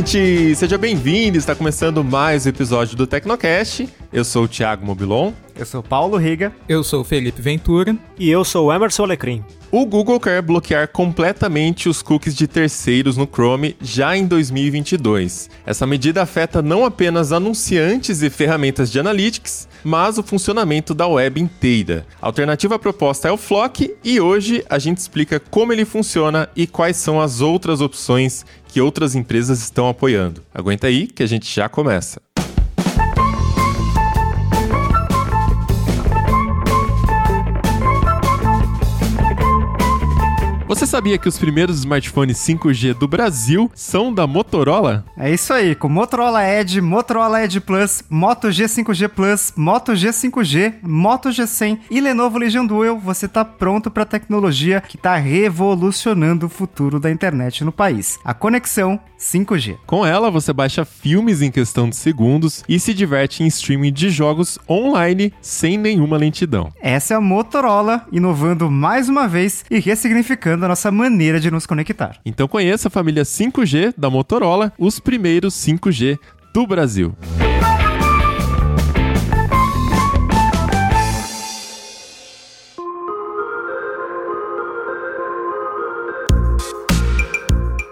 Ouvinte! Seja bem-vindo! Está começando mais um episódio do Tecnocast. Eu sou o Thiago Mobilon. Eu sou Paulo Riga. Eu sou o Felipe Ventura. E eu sou o Emerson Alecrim. O Google quer bloquear completamente os cookies de terceiros no Chrome já em 2022. Essa medida afeta não apenas anunciantes e ferramentas de analytics, mas o funcionamento da web inteira. A alternativa proposta é o Flock e hoje a gente explica como ele funciona e quais são as outras opções que outras empresas estão apoiando. Aguenta aí que a gente já começa. Você sabia que os primeiros smartphones 5G do Brasil são da Motorola? É isso aí, com Motorola Edge, Motorola Edge Plus, Moto G 5G Plus, Moto G 5G, Moto G100 e Lenovo Legion Duel, você tá pronto para a tecnologia que tá revolucionando o futuro da internet no país. A conexão 5G. Com ela, você baixa filmes em questão de segundos e se diverte em streaming de jogos online sem nenhuma lentidão. Essa é a Motorola inovando mais uma vez e ressignificando mudando a nossa maneira de nos conectar. Então conheça a família 5G da Motorola, os primeiros 5G do Brasil.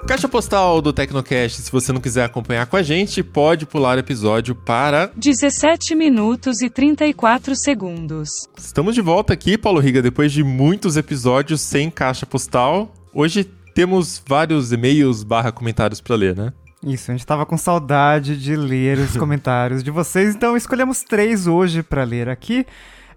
Caixa postal do Tecnocast, se você não quiser acompanhar com a gente, pode pular o episódio para 17 minutos e 34 segundos. Estamos de volta aqui, Paulo Riga, depois de muitos episódios sem caixa postal. Hoje temos vários e-mails barra comentários para ler, né? Isso, a gente tava com saudade de ler os comentários de vocês, então escolhemos três hoje para ler aqui.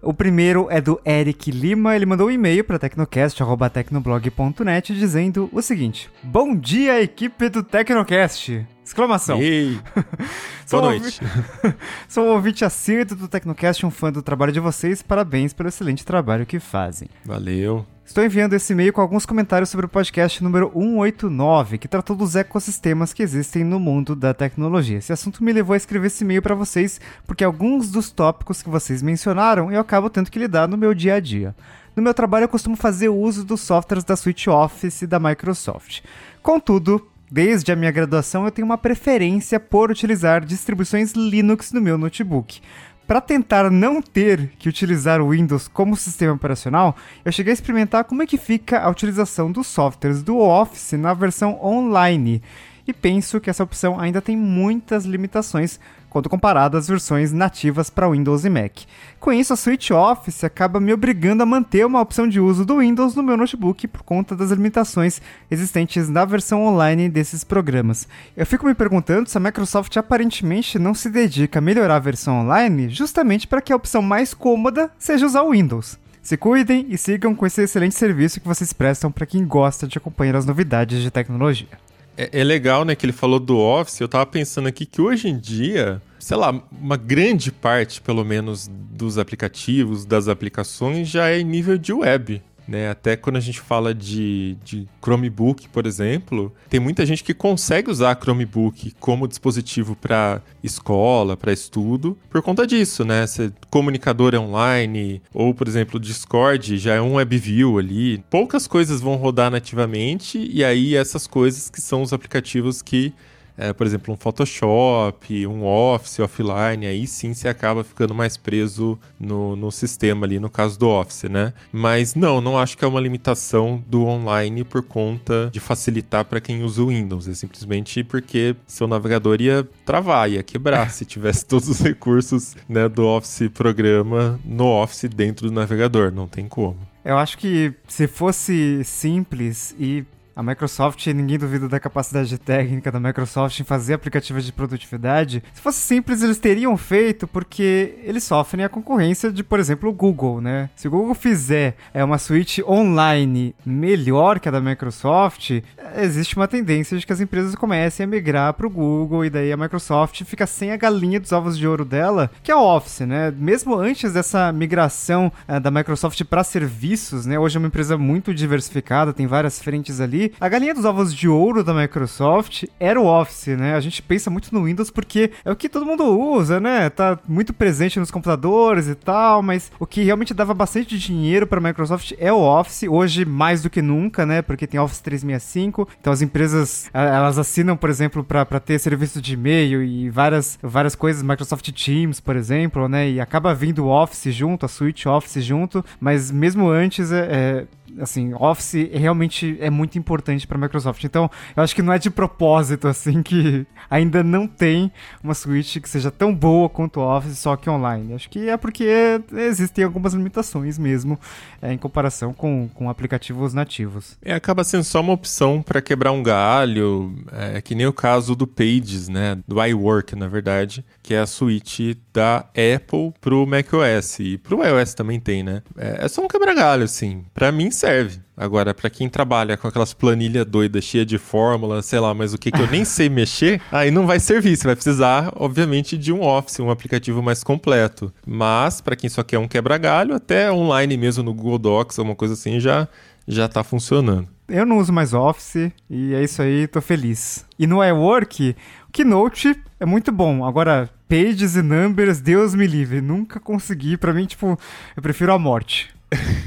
O primeiro é do Eric Lima, ele mandou um e-mail para tecnocast@tecnoblog.net dizendo o seguinte: Bom dia, equipe do Tecnocast! Exclamação. Ei. Boa noite. Sou um ouvinte assíduo do Tecnocast, um fã do trabalho de vocês. Parabéns pelo excelente trabalho que fazem. Valeu. Estou enviando esse e-mail com alguns comentários sobre o podcast número 189, que tratou dos ecossistemas que existem no mundo da tecnologia. Esse assunto me levou a escrever esse e-mail para vocês, porque alguns dos tópicos que vocês mencionaram eu acabo tendo que lidar no meu dia a dia. No meu trabalho eu costumo fazer uso dos softwares da suite Office e da Microsoft. Contudo, Desde a minha graduação, eu tenho uma preferência por utilizar distribuições Linux no meu notebook. Para tentar não ter que utilizar o Windows como sistema operacional, eu cheguei a experimentar como é que fica a utilização dos softwares do Office na versão online. E penso que essa opção ainda tem muitas limitações quando comparado às versões nativas para Windows e Mac. Com isso, a Suite Office acaba me obrigando a manter uma opção de uso do Windows no meu notebook por conta das limitações existentes na versão online desses programas. Eu fico me perguntando se a Microsoft aparentemente não se dedica a melhorar a versão online justamente para que a opção mais cômoda seja usar o Windows. Se cuidem e sigam com esse excelente serviço que vocês prestam para quem gosta de acompanhar as novidades de tecnologia. É, é, legal, né, que ele falou do Office. Eu tava pensando aqui que hoje em dia, sei lá, uma grande parte, pelo menos, dos aplicativos, das aplicações já é em nível de web. Né? Até quando a gente fala de, de Chromebook, por exemplo, tem muita gente que consegue usar Chromebook como dispositivo para escola, para estudo, por conta disso, né? Se comunicador é online, ou, por exemplo, Discord já é um WebView ali. Poucas coisas vão rodar nativamente, e aí essas coisas que são os aplicativos que é, por exemplo, um Photoshop, um Office offline, aí sim você acaba ficando mais preso no, no sistema ali, no caso do Office, né? Mas não, não acho que é uma limitação do online por conta de facilitar para quem usa o Windows. É simplesmente porque seu navegador ia travar, ia quebrar se tivesse todos os recursos né, do Office programa no Office dentro do navegador. Não tem como. Eu acho que se fosse simples e a Microsoft, ninguém duvida da capacidade técnica da Microsoft em fazer aplicativos de produtividade. Se fosse simples, eles teriam feito porque eles sofrem a concorrência de, por exemplo, o Google, né? Se o Google fizer é, uma suíte online melhor que a da Microsoft, existe uma tendência de que as empresas comecem a migrar para o Google e daí a Microsoft fica sem a galinha dos ovos de ouro dela, que é o Office, né? Mesmo antes dessa migração é, da Microsoft para serviços, né? Hoje é uma empresa muito diversificada, tem várias frentes ali a galinha dos ovos de ouro da Microsoft era o Office, né? A gente pensa muito no Windows porque é o que todo mundo usa, né? Tá muito presente nos computadores e tal, mas o que realmente dava bastante dinheiro para a Microsoft é o Office, hoje mais do que nunca, né? Porque tem Office 365, então as empresas elas assinam, por exemplo, para ter serviço de e-mail e várias, várias coisas, Microsoft Teams, por exemplo, né? E acaba vindo o Office junto, a suite Office junto, mas mesmo antes é, é assim, Office realmente é muito importante para a Microsoft. Então, eu acho que não é de propósito assim que ainda não tem uma suíte que seja tão boa quanto Office, só que online. Acho que é porque existem algumas limitações mesmo é, em comparação com, com aplicativos nativos. É, acaba sendo só uma opção para quebrar um galho, é, que nem o caso do Pages, né, do iWork, na verdade, que é a suíte da Apple pro macOS e pro iOS também tem, né? É, é só um quebra-galho, assim. Para mim serve. Agora, para quem trabalha com aquelas planilhas doidas, cheia de fórmula, sei lá, mas o que, que eu nem sei mexer, aí não vai servir. Você vai precisar, obviamente, de um Office, um aplicativo mais completo. Mas, para quem só quer um quebra-galho, até online mesmo no Google Docs, alguma coisa assim, já, já tá funcionando. Eu não uso mais Office e é isso aí, tô feliz. E no iWork, o Keynote é muito bom. Agora, Pages e Numbers, Deus me livre. Nunca consegui. Para mim, tipo, eu prefiro a morte.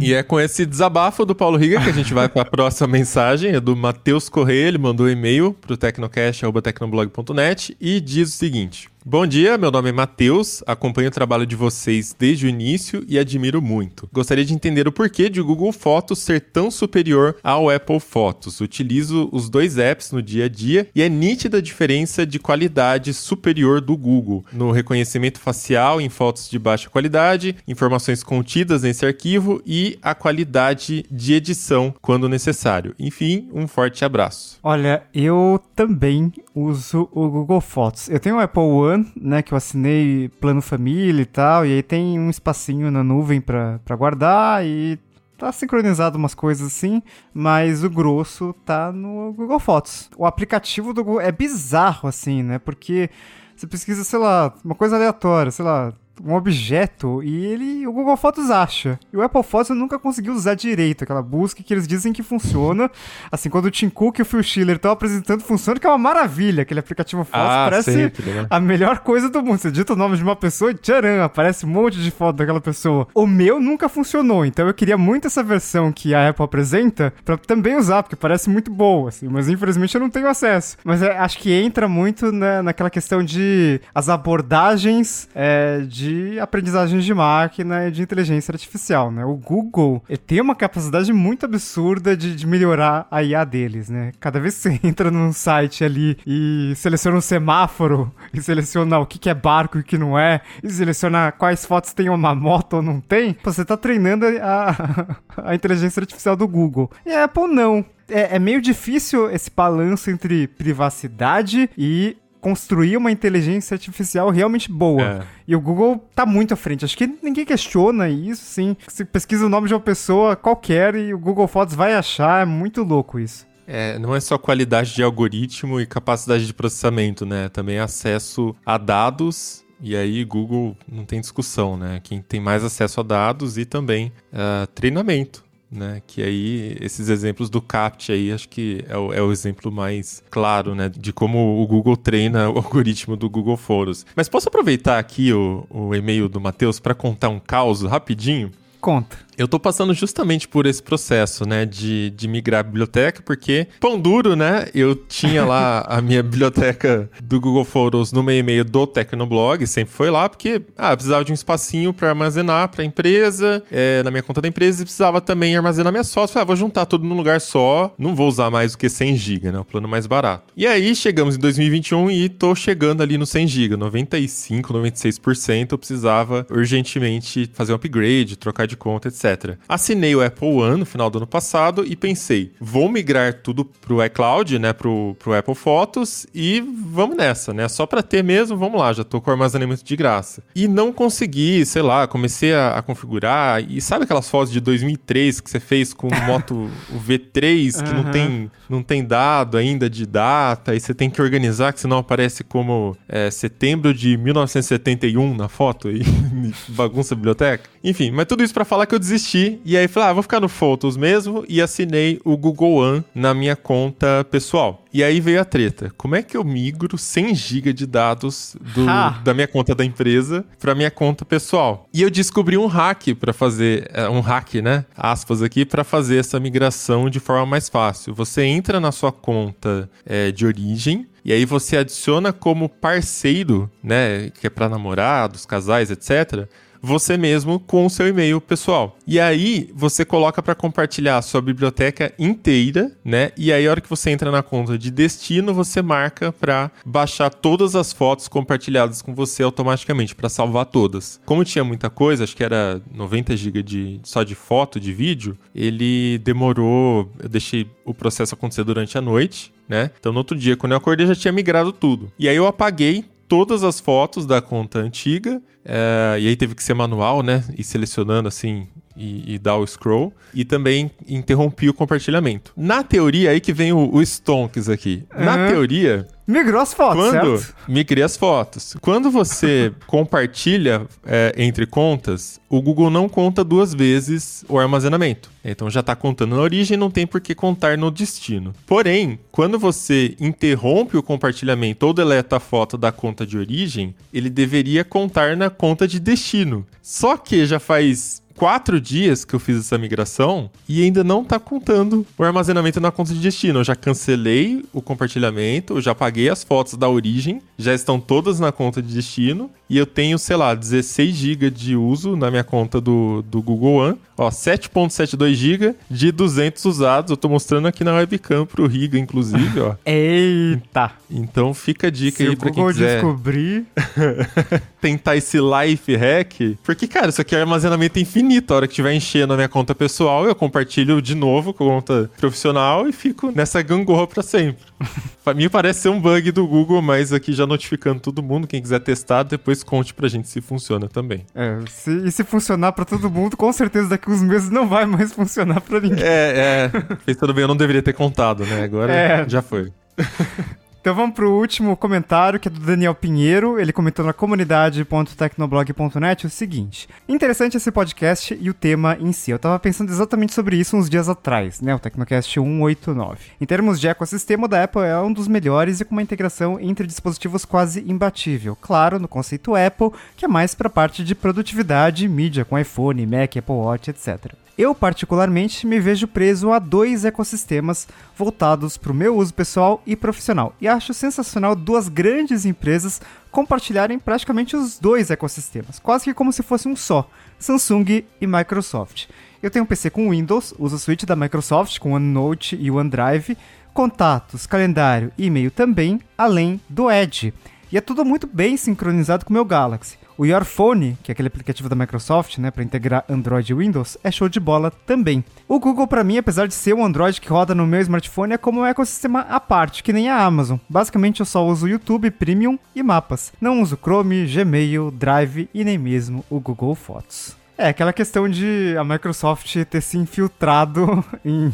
E é com esse desabafo do Paulo Riga que a gente vai para a próxima mensagem, é do Matheus Correia, ele mandou um e-mail para o tecnocast.tecnoblog.net e diz o seguinte: Bom dia, meu nome é Matheus, acompanho o trabalho de vocês desde o início e admiro muito. Gostaria de entender o porquê de o Google Fotos ser tão superior ao Apple Fotos. Utilizo os dois apps no dia a dia e é nítida a diferença de qualidade superior do Google no reconhecimento facial em fotos de baixa qualidade, informações contidas nesse arquivo e a qualidade de edição quando necessário. Enfim, um forte abraço. Olha, eu também uso o Google Fotos. Eu tenho o Apple One né, que eu assinei plano família e tal, e aí tem um espacinho na nuvem para guardar e tá sincronizado umas coisas assim, mas o grosso tá no Google Fotos. O aplicativo do Google é bizarro assim, né? Porque você pesquisa, sei lá, uma coisa aleatória, sei lá, um objeto e ele o Google Fotos acha. E o Apple Fotos eu nunca consegui usar direito aquela busca que eles dizem que funciona. Assim, quando o Tim Cook e o Phil Schiller estão apresentando, funciona, que é uma maravilha. Aquele aplicativo Fotos ah, parece sempre, né? a melhor coisa do mundo. Você digita o nome de uma pessoa e tcharam, aparece um monte de foto daquela pessoa. O meu nunca funcionou, então eu queria muito essa versão que a Apple apresenta para também usar, porque parece muito boa, assim, mas infelizmente eu não tenho acesso. Mas é, acho que entra muito na, naquela questão de as abordagens é, de de aprendizagem de máquina e de inteligência artificial, né? O Google tem uma capacidade muito absurda de, de, melhorar a IA deles, né? Cada vez que você entra num site ali e seleciona um semáforo e seleciona o que, que é barco e o que não é, e seleciona quais fotos tem uma moto ou não tem, você tá treinando a, a inteligência artificial do Google. E a Apple não. É, é, meio difícil esse balanço entre privacidade e construir uma inteligência artificial realmente boa. É. E o Google tá muito à frente. Acho que ninguém questiona isso, sim. Você pesquisa o nome de uma pessoa qualquer e o Google Fotos vai achar. É muito louco isso. É, não é só qualidade de algoritmo e capacidade de processamento, né? Também acesso a dados e aí, Google não tem discussão, né? Quem tem mais acesso a dados e também uh, treinamento né? Que aí esses exemplos do CAPT aí acho que é o, é o, exemplo mais claro, né? De como o Google treina o algoritmo do Google Foros. Mas posso aproveitar aqui o, o e-mail do Matheus para contar um caos rapidinho? Conta. Eu tô passando justamente por esse processo, né, de, de migrar a biblioteca, porque, pão duro, né, eu tinha lá a minha biblioteca do Google Photos no meu e-mail do Tecnoblog, sempre foi lá, porque, ah, precisava de um espacinho para armazenar para a empresa, é, na minha conta da empresa, e precisava também armazenar minhas fotos. Falei, ah, vou juntar tudo num lugar só, não vou usar mais do que 100 GB, né, o plano mais barato. E aí, chegamos em 2021 e tô chegando ali no 100 GB, 95, 96%, eu precisava urgentemente fazer um upgrade, trocar de conta, etc. Assinei o Apple One no final do ano passado e pensei, vou migrar tudo pro iCloud, né, pro, pro Apple Fotos e vamos nessa, né? Só para ter mesmo, vamos lá, já tô com armazenamento de graça. E não consegui, sei lá, comecei a, a configurar e sabe aquelas fotos de 2003 que você fez com Moto V3 que uhum. não tem não tem dado ainda de data e você tem que organizar que senão aparece como é, setembro de 1971 na foto e bagunça a biblioteca. Enfim, mas tudo isso para falar que eu desisti desisti. E aí falei, ah, vou ficar no Photos mesmo. E assinei o Google One na minha conta pessoal. E aí veio a treta. Como é que eu migro 100 GB de dados do, da minha conta da empresa para minha conta pessoal? E eu descobri um hack para fazer, é, um hack, né? Aspas aqui, para fazer essa migração de forma mais fácil. Você entra na sua conta é, de origem, e aí você adiciona como parceiro, né, que é para namorados, casais, etc você mesmo com o seu e-mail pessoal. E aí você coloca para compartilhar a sua biblioteca inteira, né? E aí a hora que você entra na conta de destino, você marca para baixar todas as fotos compartilhadas com você automaticamente para salvar todas. Como tinha muita coisa, acho que era 90 GB de só de foto, de vídeo, ele demorou, eu deixei o processo acontecer durante a noite, né? Então no outro dia, quando eu acordei, já tinha migrado tudo. E aí eu apaguei todas as fotos da conta antiga, é, e aí teve que ser manual, né? E selecionando assim e, e, dar o scroll. E também interrompi o compartilhamento. Na teoria, aí que vem o, o Stonks aqui. Uhum. Na teoria. Migrou as fotos, quando, certo? Migrei as fotos. Quando você compartilha é, entre contas, o Google não conta duas vezes o armazenamento. Então já está contando na origem, não tem por que contar no destino. Porém, quando você interrompe o compartilhamento ou deleta a foto da conta de origem, ele deveria contar na conta de destino. Só que já faz quatro dias que eu fiz essa migração e ainda não tá contando o armazenamento na conta de destino. Eu já cancelei o compartilhamento, eu já paguei as fotos da origem, já estão todas na conta de destino e eu tenho, sei lá, 16 GB de uso na minha conta do, do Google One. Ó, 7.72 GB de 200 usados. Eu tô mostrando aqui na webcam pro Riga, inclusive, ó. Eita! Então fica a dica Se aí pra Google quem quiser descobrir... tentar esse life hack. Porque, cara, isso aqui é armazenamento infinito. A hora que tiver enchendo a minha conta pessoal, eu compartilho de novo com a conta profissional e fico nessa gangorra pra sempre. pra mim parece ser um bug do Google, mas aqui já notificando todo mundo. Quem quiser testar, depois conte pra gente se funciona também. É, se, e se funcionar pra todo mundo, com certeza daqui uns meses não vai mais funcionar pra ninguém. É, é. Pensando bem, eu não deveria ter contado, né? Agora é. já foi. Então vamos pro último comentário, que é do Daniel Pinheiro. Ele comentou na comunidade.tecnoblog.net o seguinte: Interessante esse podcast e o tema em si. Eu tava pensando exatamente sobre isso uns dias atrás, né? O Tecnocast 189. Em termos de ecossistema, o da Apple é um dos melhores e com uma integração entre dispositivos quase imbatível. Claro, no conceito Apple, que é mais pra parte de produtividade e mídia, com iPhone, Mac, Apple Watch, etc. Eu, particularmente, me vejo preso a dois ecossistemas voltados para o meu uso pessoal e profissional. E acho sensacional duas grandes empresas compartilharem praticamente os dois ecossistemas, quase que como se fosse um só: Samsung e Microsoft. Eu tenho um PC com Windows, uso o suíte da Microsoft com OneNote e OneDrive, contatos, calendário e e-mail também, além do Edge. E é tudo muito bem sincronizado com o meu Galaxy. O Your Phone, que é aquele aplicativo da Microsoft, né, para integrar Android e Windows, é show de bola também. O Google para mim, apesar de ser um Android que roda no meu smartphone, é como um ecossistema à parte, que nem a Amazon. Basicamente eu só uso YouTube Premium e mapas. Não uso Chrome, Gmail, Drive e nem mesmo o Google Fotos. É aquela questão de a Microsoft ter se infiltrado em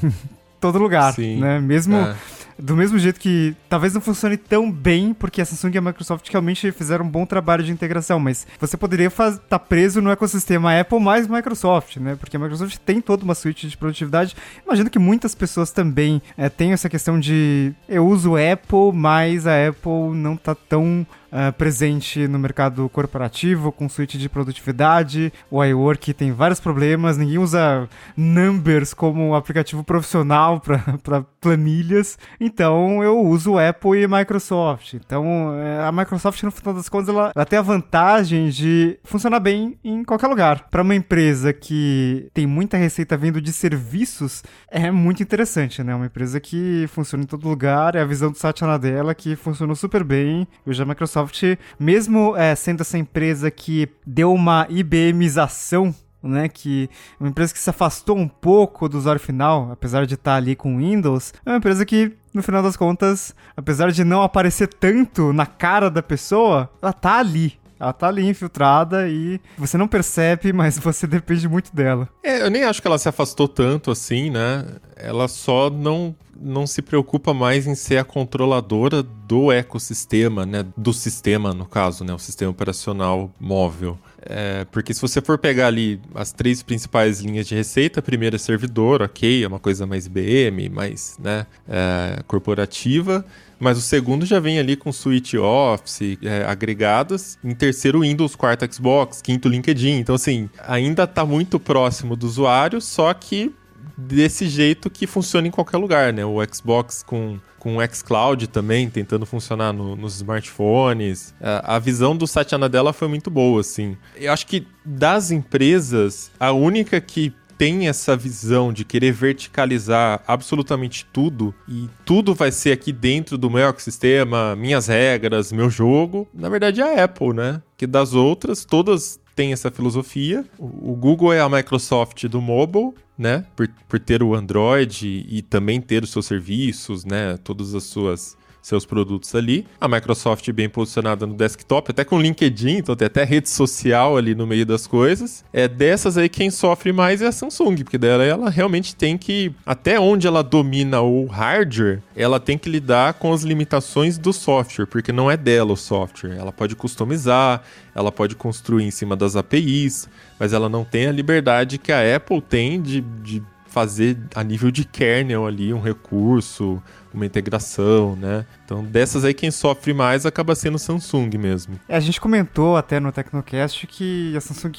todo lugar, Sim, né? Mesmo é do mesmo jeito que talvez não funcione tão bem, porque a Samsung e a Microsoft realmente fizeram um bom trabalho de integração, mas você poderia estar tá preso no ecossistema Apple mais Microsoft, né? Porque a Microsoft tem toda uma suíte de produtividade. Imagino que muitas pessoas também é, têm essa questão de eu uso Apple, mas a Apple não tá tão uh, presente no mercado corporativo, com suíte de produtividade. O iWork tem vários problemas, ninguém usa Numbers como aplicativo profissional para planilhas. Então eu uso Apple e Microsoft. Então eh, a Microsoft, no final das contas, ela, ela tem a vantagem de funcionar bem em qualquer lugar. Para uma empresa que tem muita receita vindo de serviços, é muito interessante, né? Uma empresa que funciona em todo lugar, é a visão do Satya Nadella que funcionou super bem. Hoje a Microsoft mesmo é, sendo essa empresa que deu uma IBMização né, que é uma empresa que se afastou um pouco do usuário final, apesar de estar ali com Windows, é uma empresa que, no final das contas, apesar de não aparecer tanto na cara da pessoa, ela tá ali. Ela tá ali infiltrada e você não percebe, mas você depende muito dela. É, eu nem acho que ela se afastou tanto assim, né? Ela só não não se preocupa mais em ser a controladora do ecossistema, né? Do sistema, no caso, né? O sistema operacional móvel. É, porque se você for pegar ali as três principais linhas de receita, a primeira é servidor, ok, é uma coisa mais BM, mais né, é, corporativa. Mas o segundo já vem ali com suite Office é, agregadas. Em terceiro, Windows, quarto Xbox, quinto LinkedIn. Então, assim, ainda está muito próximo do usuário, só que desse jeito que funciona em qualquer lugar, né? O Xbox com com o xCloud também tentando funcionar no, nos smartphones. A, a, visão do Satya Nadella foi muito boa, assim. Eu acho que das empresas, a única que tem essa visão de querer verticalizar absolutamente tudo e tudo vai ser aqui dentro do meu ecossistema, minhas regras, meu jogo, na verdade é a Apple, né? Que das outras, todas têm essa filosofia. O Google é a Microsoft do mobile, né? Por, por ter o Android e também ter os seus serviços, né? Todas as suas seus produtos ali. A Microsoft bem posicionada no desktop, até com LinkedIn, então tem até rede social ali no meio das coisas. É dessas aí quem sofre mais é a Samsung, porque dela ela realmente tem que até onde ela domina o hardware, ela tem que lidar com as limitações do software, porque não é dela o software. Ela pode customizar, ela pode construir em cima das APIs, mas ela não tem a liberdade que a Apple tem de, de fazer a nível de kernel ali um recurso, uma integração, né? Então, dessas aí, quem sofre mais acaba sendo Samsung mesmo. É, a gente comentou até no Tecnocast que a Samsung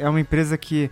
é uma empresa que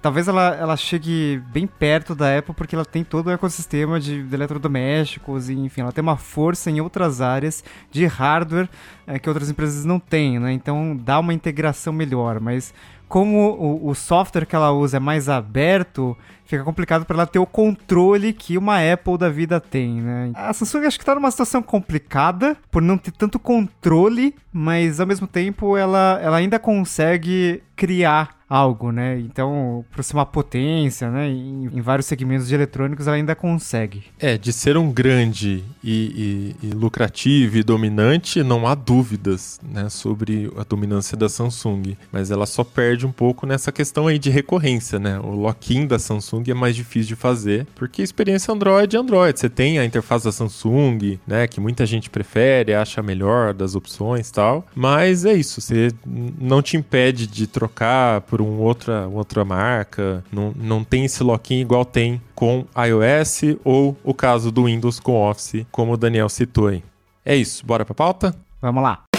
talvez ela, ela chegue bem perto da Apple porque ela tem todo o ecossistema de, de eletrodomésticos e, enfim, ela tem uma força em outras áreas de hardware é, que outras empresas não têm, né? Então, dá uma integração melhor, mas como o, o software que ela usa é mais aberto, fica complicado para ela ter o controle que uma Apple da vida tem, né? A Samsung acho que tá numa situação complicada por não ter tanto controle, mas ao mesmo tempo ela, ela ainda consegue criar algo, né? Então, por ser uma potência, né? Em, em, vários segmentos de eletrônicos, ela ainda consegue. É, de ser um grande e, e, e, lucrativo e dominante, não há dúvidas, né? Sobre a dominância da Samsung. Mas ela só perde um pouco nessa questão aí de recorrência, né? O lock-in da Samsung é mais difícil de fazer, porque a experiência Android é Android. Você tem a interface da Samsung, né? Que muita gente prefere, acha melhor das opções tal. Mas é isso, você não te impede de trocar por um outra, outra marca. Não, não tem esse lock-in igual tem com iOS ou o caso do Windows com Office, como o Daniel citou aí. É isso, bora pra pauta? Vamos lá.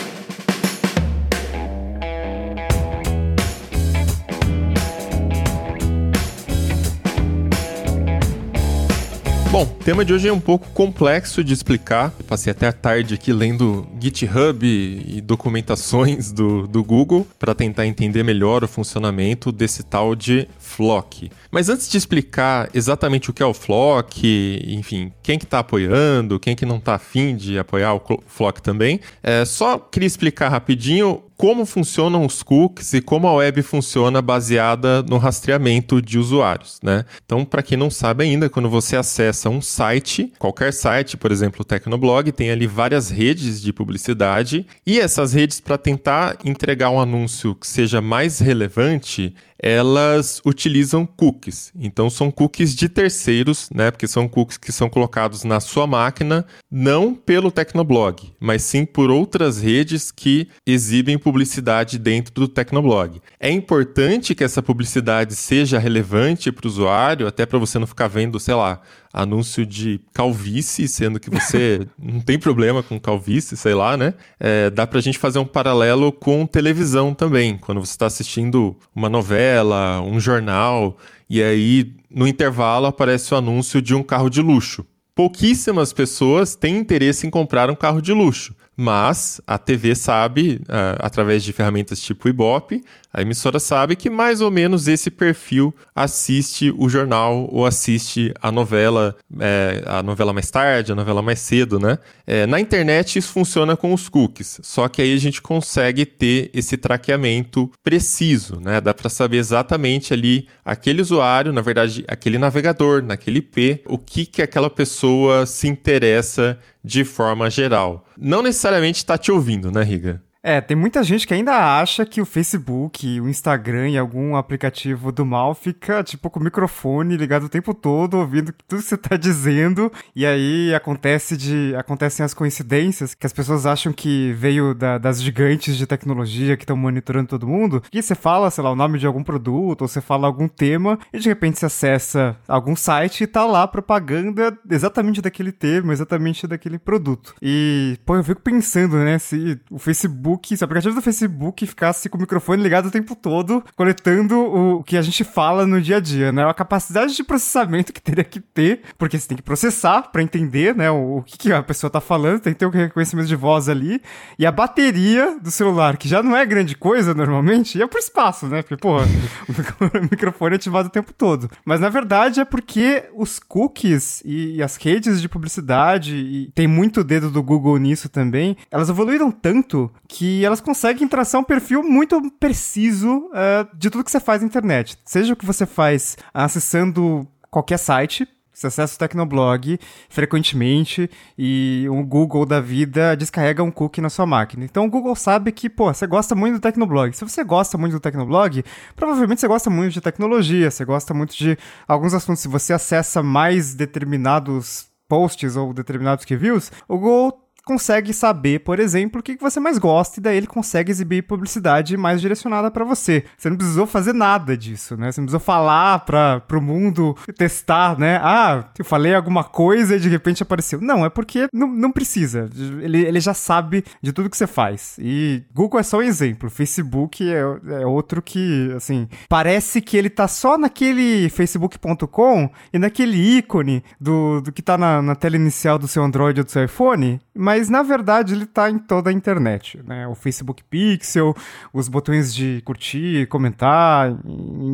Bom, o tema de hoje é um pouco complexo de explicar. Passei até a tarde aqui lendo GitHub e documentações do, do Google para tentar entender melhor o funcionamento desse tal de Flock. Mas antes de explicar exatamente o que é o Flock, enfim, quem que está apoiando, quem que não está afim de apoiar o Flock também, é, só queria explicar rapidinho como funcionam os cookies e como a web funciona baseada no rastreamento de usuários, né? Então, para quem não sabe ainda, quando você acessa um site, qualquer site, por exemplo, o Tecnoblog, tem ali várias redes de publicidade e essas redes para tentar entregar um anúncio que seja mais relevante, elas utilizam cookies. Então são cookies de terceiros, né? Porque são cookies que são colocados na sua máquina, não pelo Tecnoblog, mas sim por outras redes que exibem publicidade dentro do Tecnoblog. É importante que essa publicidade seja relevante para o usuário, até para você não ficar vendo, sei lá, anúncio de calvície, sendo que você não tem problema com calvície, sei lá, né? É, dá pra gente fazer um paralelo com televisão também, quando você está assistindo uma novela, um jornal, e aí no intervalo aparece o anúncio de um carro de luxo. Pouquíssimas pessoas têm interesse em comprar um carro de luxo. Mas a TV sabe, uh, através de ferramentas tipo Ibope, a emissora sabe que mais ou menos esse perfil assiste o jornal ou assiste a novela, é, a novela mais tarde, a novela mais cedo, né? É, na internet isso funciona com os cookies, só que aí a gente consegue ter esse traqueamento preciso, né? Dá para saber exatamente ali aquele usuário, na verdade, aquele navegador, naquele IP, o que que aquela pessoa se interessa de forma geral. Não necessariamente está te ouvindo, né, Riga? É, tem muita gente que ainda acha que o Facebook, o Instagram e algum aplicativo do mal fica, tipo, com o microfone ligado o tempo todo, ouvindo tudo que você tá dizendo, e aí acontece de, acontecem as coincidências, que as pessoas acham que veio da, das gigantes de tecnologia que estão monitorando todo mundo, e você fala, sei lá, o nome de algum produto, ou você fala algum tema, e de repente você acessa algum site e tá lá propaganda exatamente daquele tema, exatamente daquele produto. E, pô, eu fico pensando, né, se o Facebook Facebook, se o aplicativo do Facebook ficasse com o microfone ligado o tempo todo, coletando o que a gente fala no dia a dia, né? A capacidade de processamento que teria que ter, porque você tem que processar para entender, né, o, o que, que, a pessoa tá falando, tem que ter o reconhecimento de voz ali, e a bateria do celular, que já não é grande coisa normalmente, ia pro espaço, né? Porque, pô, o microfone é ativado o tempo todo. Mas na verdade é porque os cookies e, e as redes de publicidade, e tem muito dedo do Google nisso também, elas evoluíram tanto que que elas conseguem traçar um perfil muito preciso uh, de tudo que você faz na internet. Seja o que você faz acessando qualquer site, você acessa o Tecnoblog frequentemente e o Google da vida descarrega um cookie na sua máquina. Então o Google sabe que, pô, você gosta muito do Tecnoblog. Se você gosta muito do Tecnoblog, provavelmente você gosta muito de tecnologia, você gosta muito de alguns assuntos. Se você acessa mais determinados posts ou determinados reviews, o Google consegue saber, por exemplo, o que você mais gosta e daí ele consegue exibir publicidade mais direcionada para você. Você não precisou fazer nada disso, né? Você não precisou falar para o mundo testar, né? Ah, eu falei alguma coisa e de repente apareceu. Não, é porque não, não precisa. Ele, ele já sabe de tudo que você faz. E Google é só um exemplo. Facebook é, é outro que, assim, parece que ele tá só naquele facebook.com e naquele ícone do, do que tá na, na tela inicial do seu Android ou do seu iPhone, mas mas na verdade ele está em toda a internet, né? O Facebook Pixel, os botões de curtir, comentar,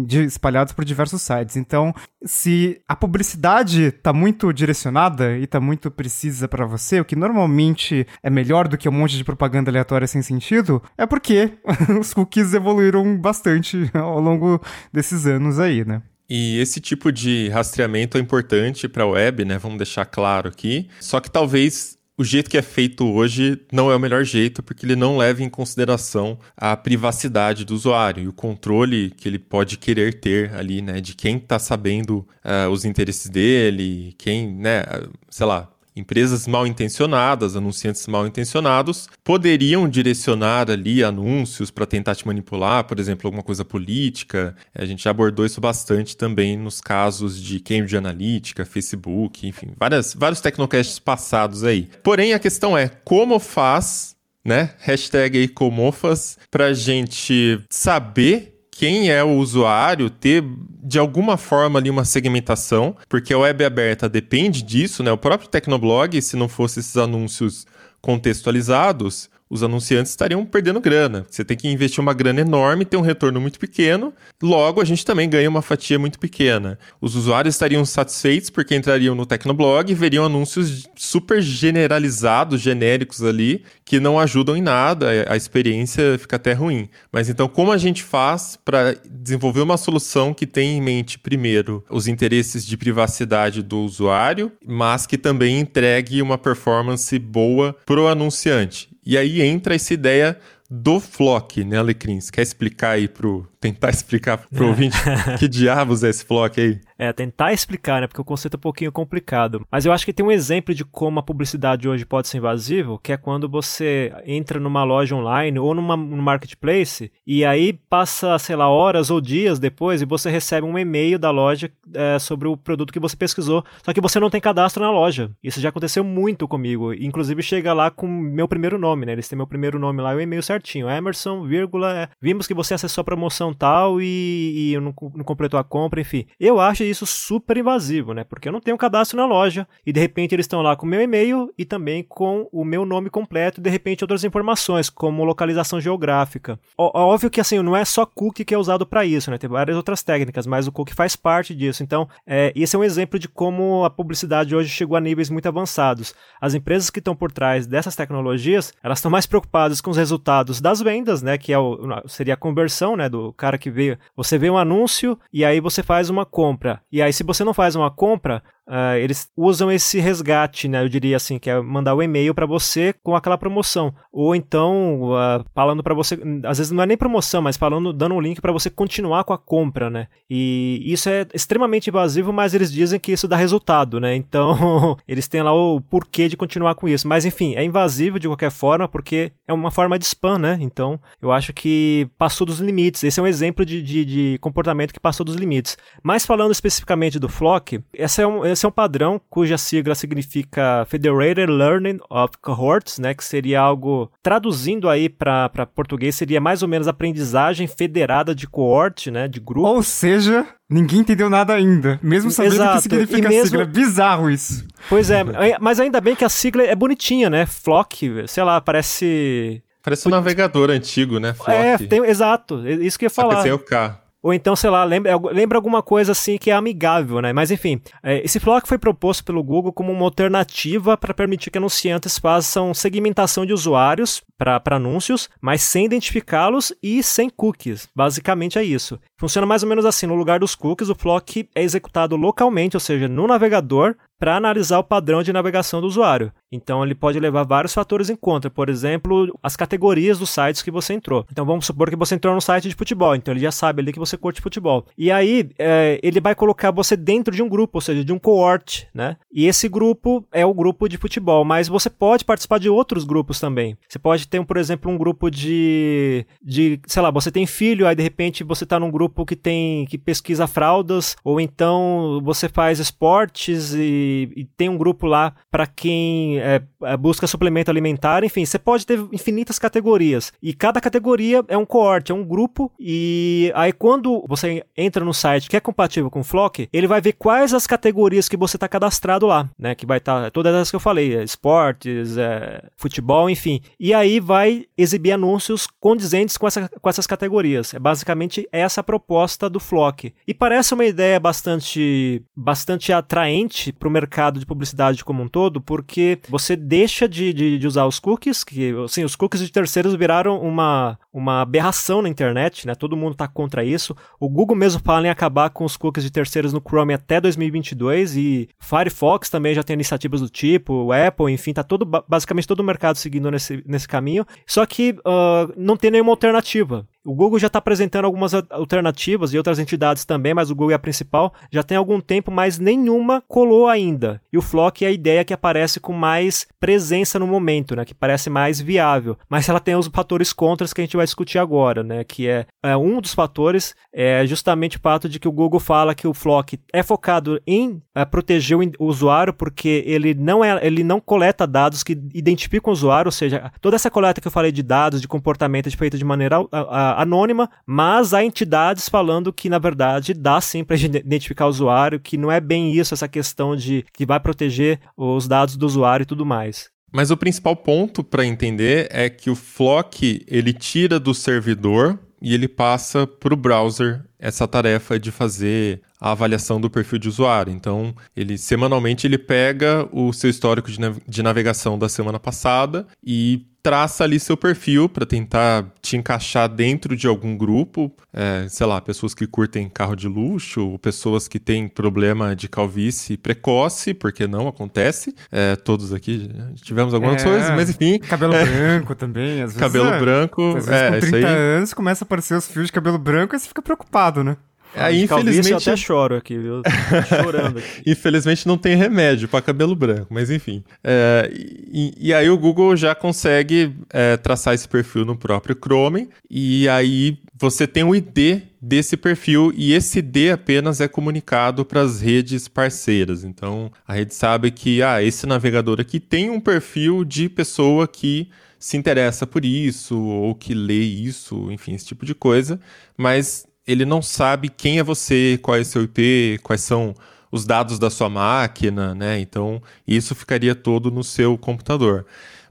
de, espalhados por diversos sites. Então, se a publicidade está muito direcionada e está muito precisa para você, o que normalmente é melhor do que um monte de propaganda aleatória sem sentido, é porque os cookies evoluíram bastante ao longo desses anos aí, né? E esse tipo de rastreamento é importante para a web, né? Vamos deixar claro aqui. Só que talvez o jeito que é feito hoje não é o melhor jeito, porque ele não leva em consideração a privacidade do usuário e o controle que ele pode querer ter ali, né, de quem está sabendo uh, os interesses dele, quem, né, sei lá, Empresas mal intencionadas, anunciantes mal intencionados, poderiam direcionar ali anúncios para tentar te manipular, por exemplo, alguma coisa política. A gente já abordou isso bastante também nos casos de Cambridge Analytica, Facebook, enfim, várias, vários tecnocasts passados aí. Porém, a questão é como faz né? Hashtag aí comofas, pra gente saber quem é o usuário ter de alguma forma ali uma segmentação, porque a web aberta depende disso, né? O próprio Tecnoblog, se não fosse esses anúncios contextualizados, os anunciantes estariam perdendo grana. Você tem que investir uma grana enorme, ter um retorno muito pequeno, logo a gente também ganha uma fatia muito pequena. Os usuários estariam satisfeitos porque entrariam no Tecnoblog e veriam anúncios super generalizados, genéricos ali, que não ajudam em nada, a experiência fica até ruim. Mas então, como a gente faz para desenvolver uma solução que tenha em mente, primeiro, os interesses de privacidade do usuário, mas que também entregue uma performance boa para o anunciante? E aí entra essa ideia do Flock, né, Alecrim? Você quer explicar aí pro. tentar explicar pro ouvinte que diabos é esse Flock aí? É, tentar explicar, né? Porque o conceito é um pouquinho complicado. Mas eu acho que tem um exemplo de como a publicidade hoje pode ser invasiva, que é quando você entra numa loja online ou numa, num marketplace e aí passa, sei lá, horas ou dias depois e você recebe um e-mail da loja é, sobre o produto que você pesquisou, só que você não tem cadastro na loja. Isso já aconteceu muito comigo. Inclusive chega lá com meu primeiro nome, né? Eles têm meu primeiro nome lá e o e-mail certinho. Emerson, vírgula, é, vimos que você acessou a promoção tal e, e não, não completou a compra, enfim. Eu acho isso super invasivo, né? Porque eu não tenho cadastro na loja e de repente eles estão lá com o meu e-mail e também com o meu nome completo e de repente outras informações, como localização geográfica. Ó, óbvio que assim, não é só cookie que é usado para isso, né? Tem várias outras técnicas, mas o cookie faz parte disso. Então, é, esse é um exemplo de como a publicidade hoje chegou a níveis muito avançados. As empresas que estão por trás dessas tecnologias, elas estão mais preocupadas com os resultados das vendas, né? Que é o, seria a conversão, né? Do cara que veio. Você vê um anúncio e aí você faz uma compra. E aí, se você não faz uma compra, uh, eles usam esse resgate, né? Eu diria assim, que é mandar o um e-mail para você com aquela promoção. Ou então, uh, falando para você, às vezes não é nem promoção, mas falando, dando um link para você continuar com a compra, né? E isso é extremamente invasivo, mas eles dizem que isso dá resultado, né? Então, eles têm lá o porquê de continuar com isso. Mas enfim, é invasivo de qualquer forma, porque é uma forma de spam, né? Então, eu acho que passou dos limites. Esse é um exemplo de, de, de comportamento que passou dos limites. Mas falando especificamente do Flock, esse é um, esse é um padrão cuja sigla significa Federated Learning of Cohorts, né? Que seria algo, traduzindo aí para português, seria mais ou menos aprendizagem federada de coorte, né? De grupo. Ou seja, Ninguém entendeu nada ainda, mesmo sabendo Exato. o que significa mesmo... a sigla. É bizarro isso. Pois é, mas ainda bem que a sigla é bonitinha, né? Flock, sei lá, parece. Parece um navegador antigo, né? Flock. É, tem, exato, isso que eu ia falar. Sem o K. Ou então, sei lá, lembra, lembra alguma coisa assim que é amigável, né? Mas enfim, é, esse Flock foi proposto pelo Google como uma alternativa para permitir que anunciantes façam segmentação de usuários para anúncios, mas sem identificá-los e sem cookies. Basicamente é isso. Funciona mais ou menos assim: no lugar dos cookies, o Flock é executado localmente, ou seja, no navegador, para analisar o padrão de navegação do usuário. Então ele pode levar vários fatores em conta, por exemplo, as categorias dos sites que você entrou. Então vamos supor que você entrou no site de futebol, então ele já sabe ali que você curte futebol. E aí é, ele vai colocar você dentro de um grupo, ou seja, de um cohort, né? E esse grupo é o grupo de futebol, mas você pode participar de outros grupos também. Você pode ter, por exemplo, um grupo de, de sei lá, você tem filho, aí de repente você está num grupo que tem que pesquisa fraldas, ou então você faz esportes e, e tem um grupo lá para quem é, é, busca suplemento alimentar, enfim, você pode ter infinitas categorias. E cada categoria é um coorte, é um grupo. E aí, quando você entra no site que é compatível com o Flock, ele vai ver quais as categorias que você está cadastrado lá, né? Que vai estar tá, todas as que eu falei: é esportes, é, futebol, enfim. E aí vai exibir anúncios condizentes com, essa, com essas categorias. É basicamente essa a proposta do Flock. E parece uma ideia bastante, bastante atraente para o mercado de publicidade como um todo, porque você deixa de, de, de, usar os cookies, que assim, os cookies de terceiros viraram uma, uma aberração na internet, né? Todo mundo está contra isso. O Google mesmo fala em acabar com os cookies de terceiros no Chrome até 2022 e Firefox também já tem iniciativas do tipo, o Apple, enfim, tá todo basicamente todo o mercado seguindo nesse, nesse caminho. Só que uh, não tem nenhuma alternativa. O Google já está apresentando algumas alternativas e outras entidades também, mas o Google é a principal. Já tem algum tempo, mas nenhuma colou ainda. E o Flock é a ideia que aparece com mais presença no momento, né? Que parece mais viável. Mas ela tem os fatores contras que a gente vai discutir agora, né? Que é, é um dos fatores é justamente o fato de que o Google fala que o Flock é focado em é, proteger o, usuário porque ele não é, ele não coleta dados que identificam o usuário, ou seja, toda essa coleta que eu falei de dados de comportamento é feita de maneira a, a, anônima, mas há entidades falando que, na verdade, dá sim para identificar o usuário, que não é bem isso, essa questão de que vai proteger os dados do usuário e tudo mais. Mas o principal ponto para entender é que o Flock ele tira do servidor e ele passa para o browser essa tarefa de fazer a avaliação do perfil de usuário. Então, ele semanalmente ele pega o seu histórico de, nav de navegação da semana passada e traça ali seu perfil para tentar te encaixar dentro de algum grupo, é, sei lá, pessoas que curtem carro de luxo, pessoas que têm problema de calvície precoce, porque não acontece. É, todos aqui tivemos algumas é, coisas, mas enfim. Cabelo é, branco também, às vezes. Cabelo é, branco, às vezes, é, com 30 anos começa a aparecer os fios de cabelo branco e você fica preocupado, né? Aí, infelizmente. Eu até choro aqui, viu? chorando aqui. infelizmente não tem remédio para cabelo branco, mas enfim. É, e, e, aí o Google já consegue é, traçar esse perfil no próprio Chrome, e aí você tem o ID desse perfil e esse ID apenas é comunicado para as redes parceiras. Então a rede sabe que ah, esse navegador aqui tem um perfil de pessoa que se interessa por isso ou que lê isso, enfim, esse tipo de coisa, mas ele não sabe quem é você, qual é seu IP, quais são os dados da sua máquina, né? Então, isso ficaria todo no seu computador.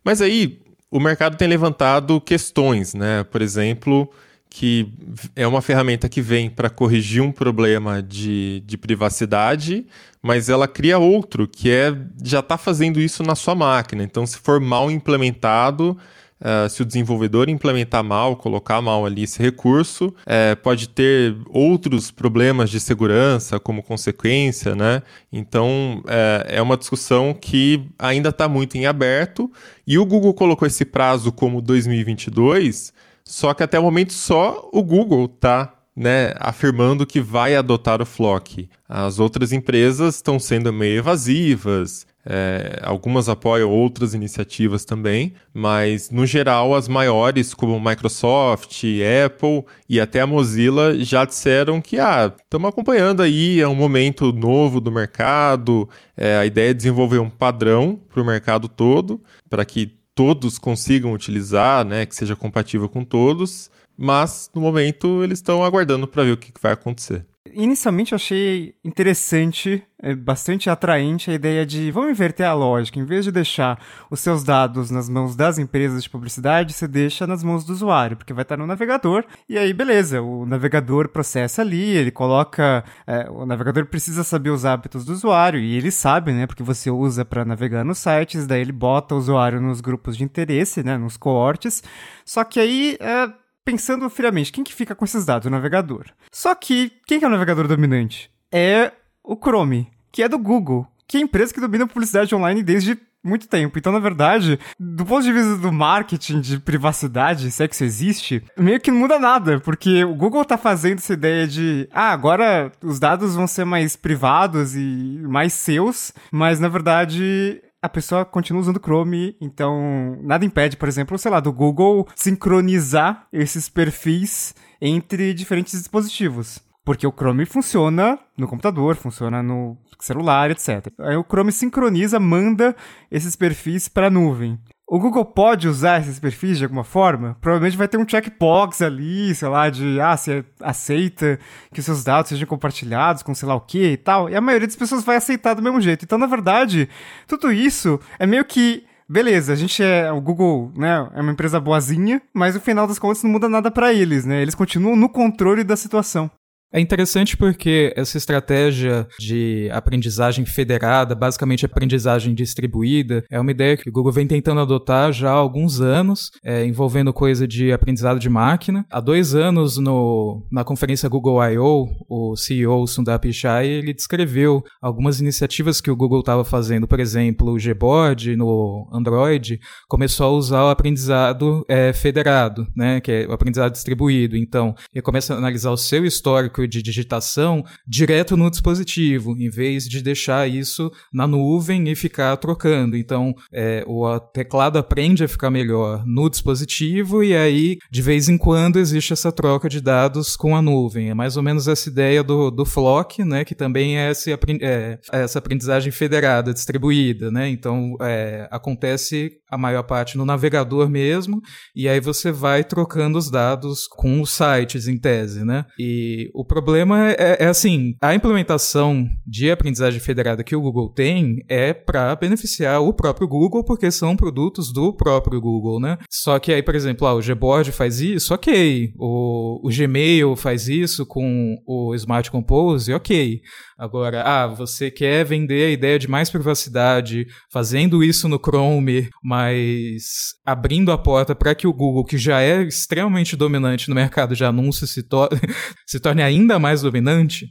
Mas aí, o mercado tem levantado questões, né? Por exemplo, que é uma ferramenta que vem para corrigir um problema de, de privacidade, mas ela cria outro que é já está fazendo isso na sua máquina. Então, se for mal implementado, Uh, se o desenvolvedor implementar mal, colocar mal ali esse recurso, é, pode ter outros problemas de segurança como consequência, né? Então é, é uma discussão que ainda está muito em aberto e o Google colocou esse prazo como 2022, só que até o momento só o Google está né, afirmando que vai adotar o Flock. As outras empresas estão sendo meio evasivas, é, algumas apoiam outras iniciativas também, mas no geral as maiores, como Microsoft, Apple e até a Mozilla, já disseram que ah, estamos acompanhando aí, é um momento novo do mercado. É, a ideia é desenvolver um padrão para o mercado todo, para que todos consigam utilizar, né, que seja compatível com todos. Mas no momento eles estão aguardando para ver o que, que vai acontecer. Inicialmente eu achei interessante, é, bastante atraente a ideia de vamos inverter a lógica. Em vez de deixar os seus dados nas mãos das empresas de publicidade, você deixa nas mãos do usuário, porque vai estar no navegador. E aí, beleza, o navegador processa ali, ele coloca. É, o navegador precisa saber os hábitos do usuário, e ele sabe, né? Porque você usa para navegar nos sites, daí ele bota o usuário nos grupos de interesse, né? Nos coortes. Só que aí. É, pensando friamente, quem que fica com esses dados? O navegador. Só que, quem que é o navegador dominante? É o Chrome, que é do Google, que é a empresa que domina a publicidade online desde muito tempo. Então, na verdade, do ponto de vista do marketing de privacidade, se é que isso existe, meio que não muda nada, porque o Google tá fazendo essa ideia de, ah, agora os dados vão ser mais privados e mais seus, mas na verdade a pessoa continua usando Chrome, então nada impede, por exemplo, sei lá, do Google sincronizar esses perfis entre diferentes dispositivos. Porque o Chrome funciona no computador, funciona no celular, etc. Aí o Chrome sincroniza, manda esses perfis para a nuvem. O Google pode usar esses perfis de alguma forma? Provavelmente vai ter um checkbox ali, sei lá, de ah, você aceita que seus dados sejam compartilhados com sei lá o que e tal. E a maioria das pessoas vai aceitar do mesmo jeito. Então, na verdade, tudo isso é meio que beleza, a gente é. O Google, né, é uma empresa boazinha, mas no final das contas não muda nada para eles, né? Eles continuam no controle da situação. É interessante porque essa estratégia de aprendizagem federada, basicamente aprendizagem distribuída, é uma ideia que o Google vem tentando adotar já há alguns anos, é, envolvendo coisa de aprendizado de máquina. Há dois anos, no, na conferência Google I.O., o CEO Sundar Pichai, ele descreveu algumas iniciativas que o Google estava fazendo. Por exemplo, o Gboard no Android começou a usar o aprendizado é, federado, né, que é o aprendizado distribuído. Então, ele começa a analisar o seu histórico de digitação direto no dispositivo, em vez de deixar isso na nuvem e ficar trocando. Então, é, o teclado aprende a ficar melhor no dispositivo e aí, de vez em quando, existe essa troca de dados com a nuvem. É mais ou menos essa ideia do, do Flock, né, que também é, esse, é essa aprendizagem federada, distribuída. Né? Então, é, acontece a maior parte no navegador mesmo, e aí você vai trocando os dados com os sites, em tese. Né? E o problema é, é, assim, a implementação de aprendizagem federada que o Google tem é para beneficiar o próprio Google, porque são produtos do próprio Google, né? Só que aí, por exemplo, ah, o Gboard faz isso, ok. O, o Gmail faz isso com o Smart Compose, ok. Agora, ah, você quer vender a ideia de mais privacidade, fazendo isso no Chrome, mas abrindo a porta para que o Google, que já é extremamente dominante no mercado de anúncios, se, to se torne ainda mais dominante?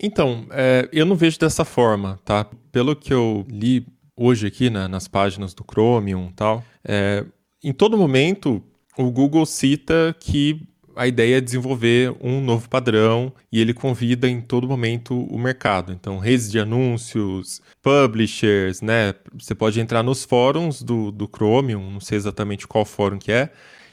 Então, é, eu não vejo dessa forma, tá? Pelo que eu li hoje aqui né, nas páginas do Chromium e tal, é, em todo momento o Google cita que a ideia é desenvolver um novo padrão e ele convida em todo momento o mercado. Então, redes de anúncios, publishers, né? Você pode entrar nos fóruns do, do Chromium, não sei exatamente qual fórum que é,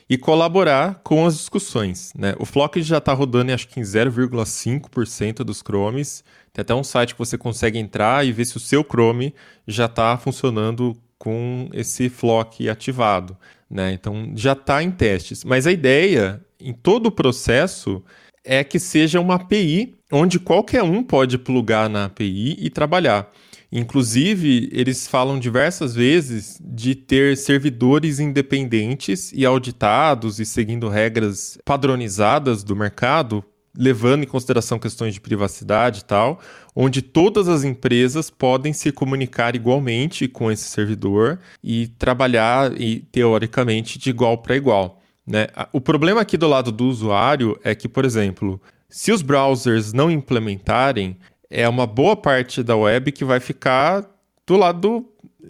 e colaborar com as discussões. Né? O Flock já está rodando, acho que em 0,5% dos Chromes. Tem até um site que você consegue entrar e ver se o seu Chrome já está funcionando com esse Flock ativado. Né? Então já está em testes. Mas a ideia em todo o processo é que seja uma API onde qualquer um pode plugar na API e trabalhar. Inclusive, eles falam diversas vezes de ter servidores independentes e auditados e seguindo regras padronizadas do mercado levando em consideração questões de privacidade e tal, onde todas as empresas podem se comunicar igualmente com esse servidor e trabalhar e teoricamente de igual para igual. Né? O problema aqui do lado do usuário é que, por exemplo, se os browsers não implementarem, é uma boa parte da web que vai ficar do lado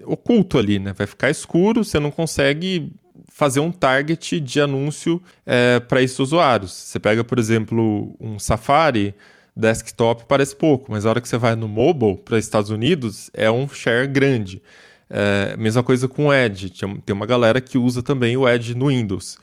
oculto ali, né? Vai ficar escuro, você não consegue fazer um target de anúncio é, para esses usuários. Você pega, por exemplo, um Safari desktop, parece pouco, mas a hora que você vai no mobile para Estados Unidos, é um share grande. É, mesma coisa com o Edge. Tem uma galera que usa também o Edge no Windows.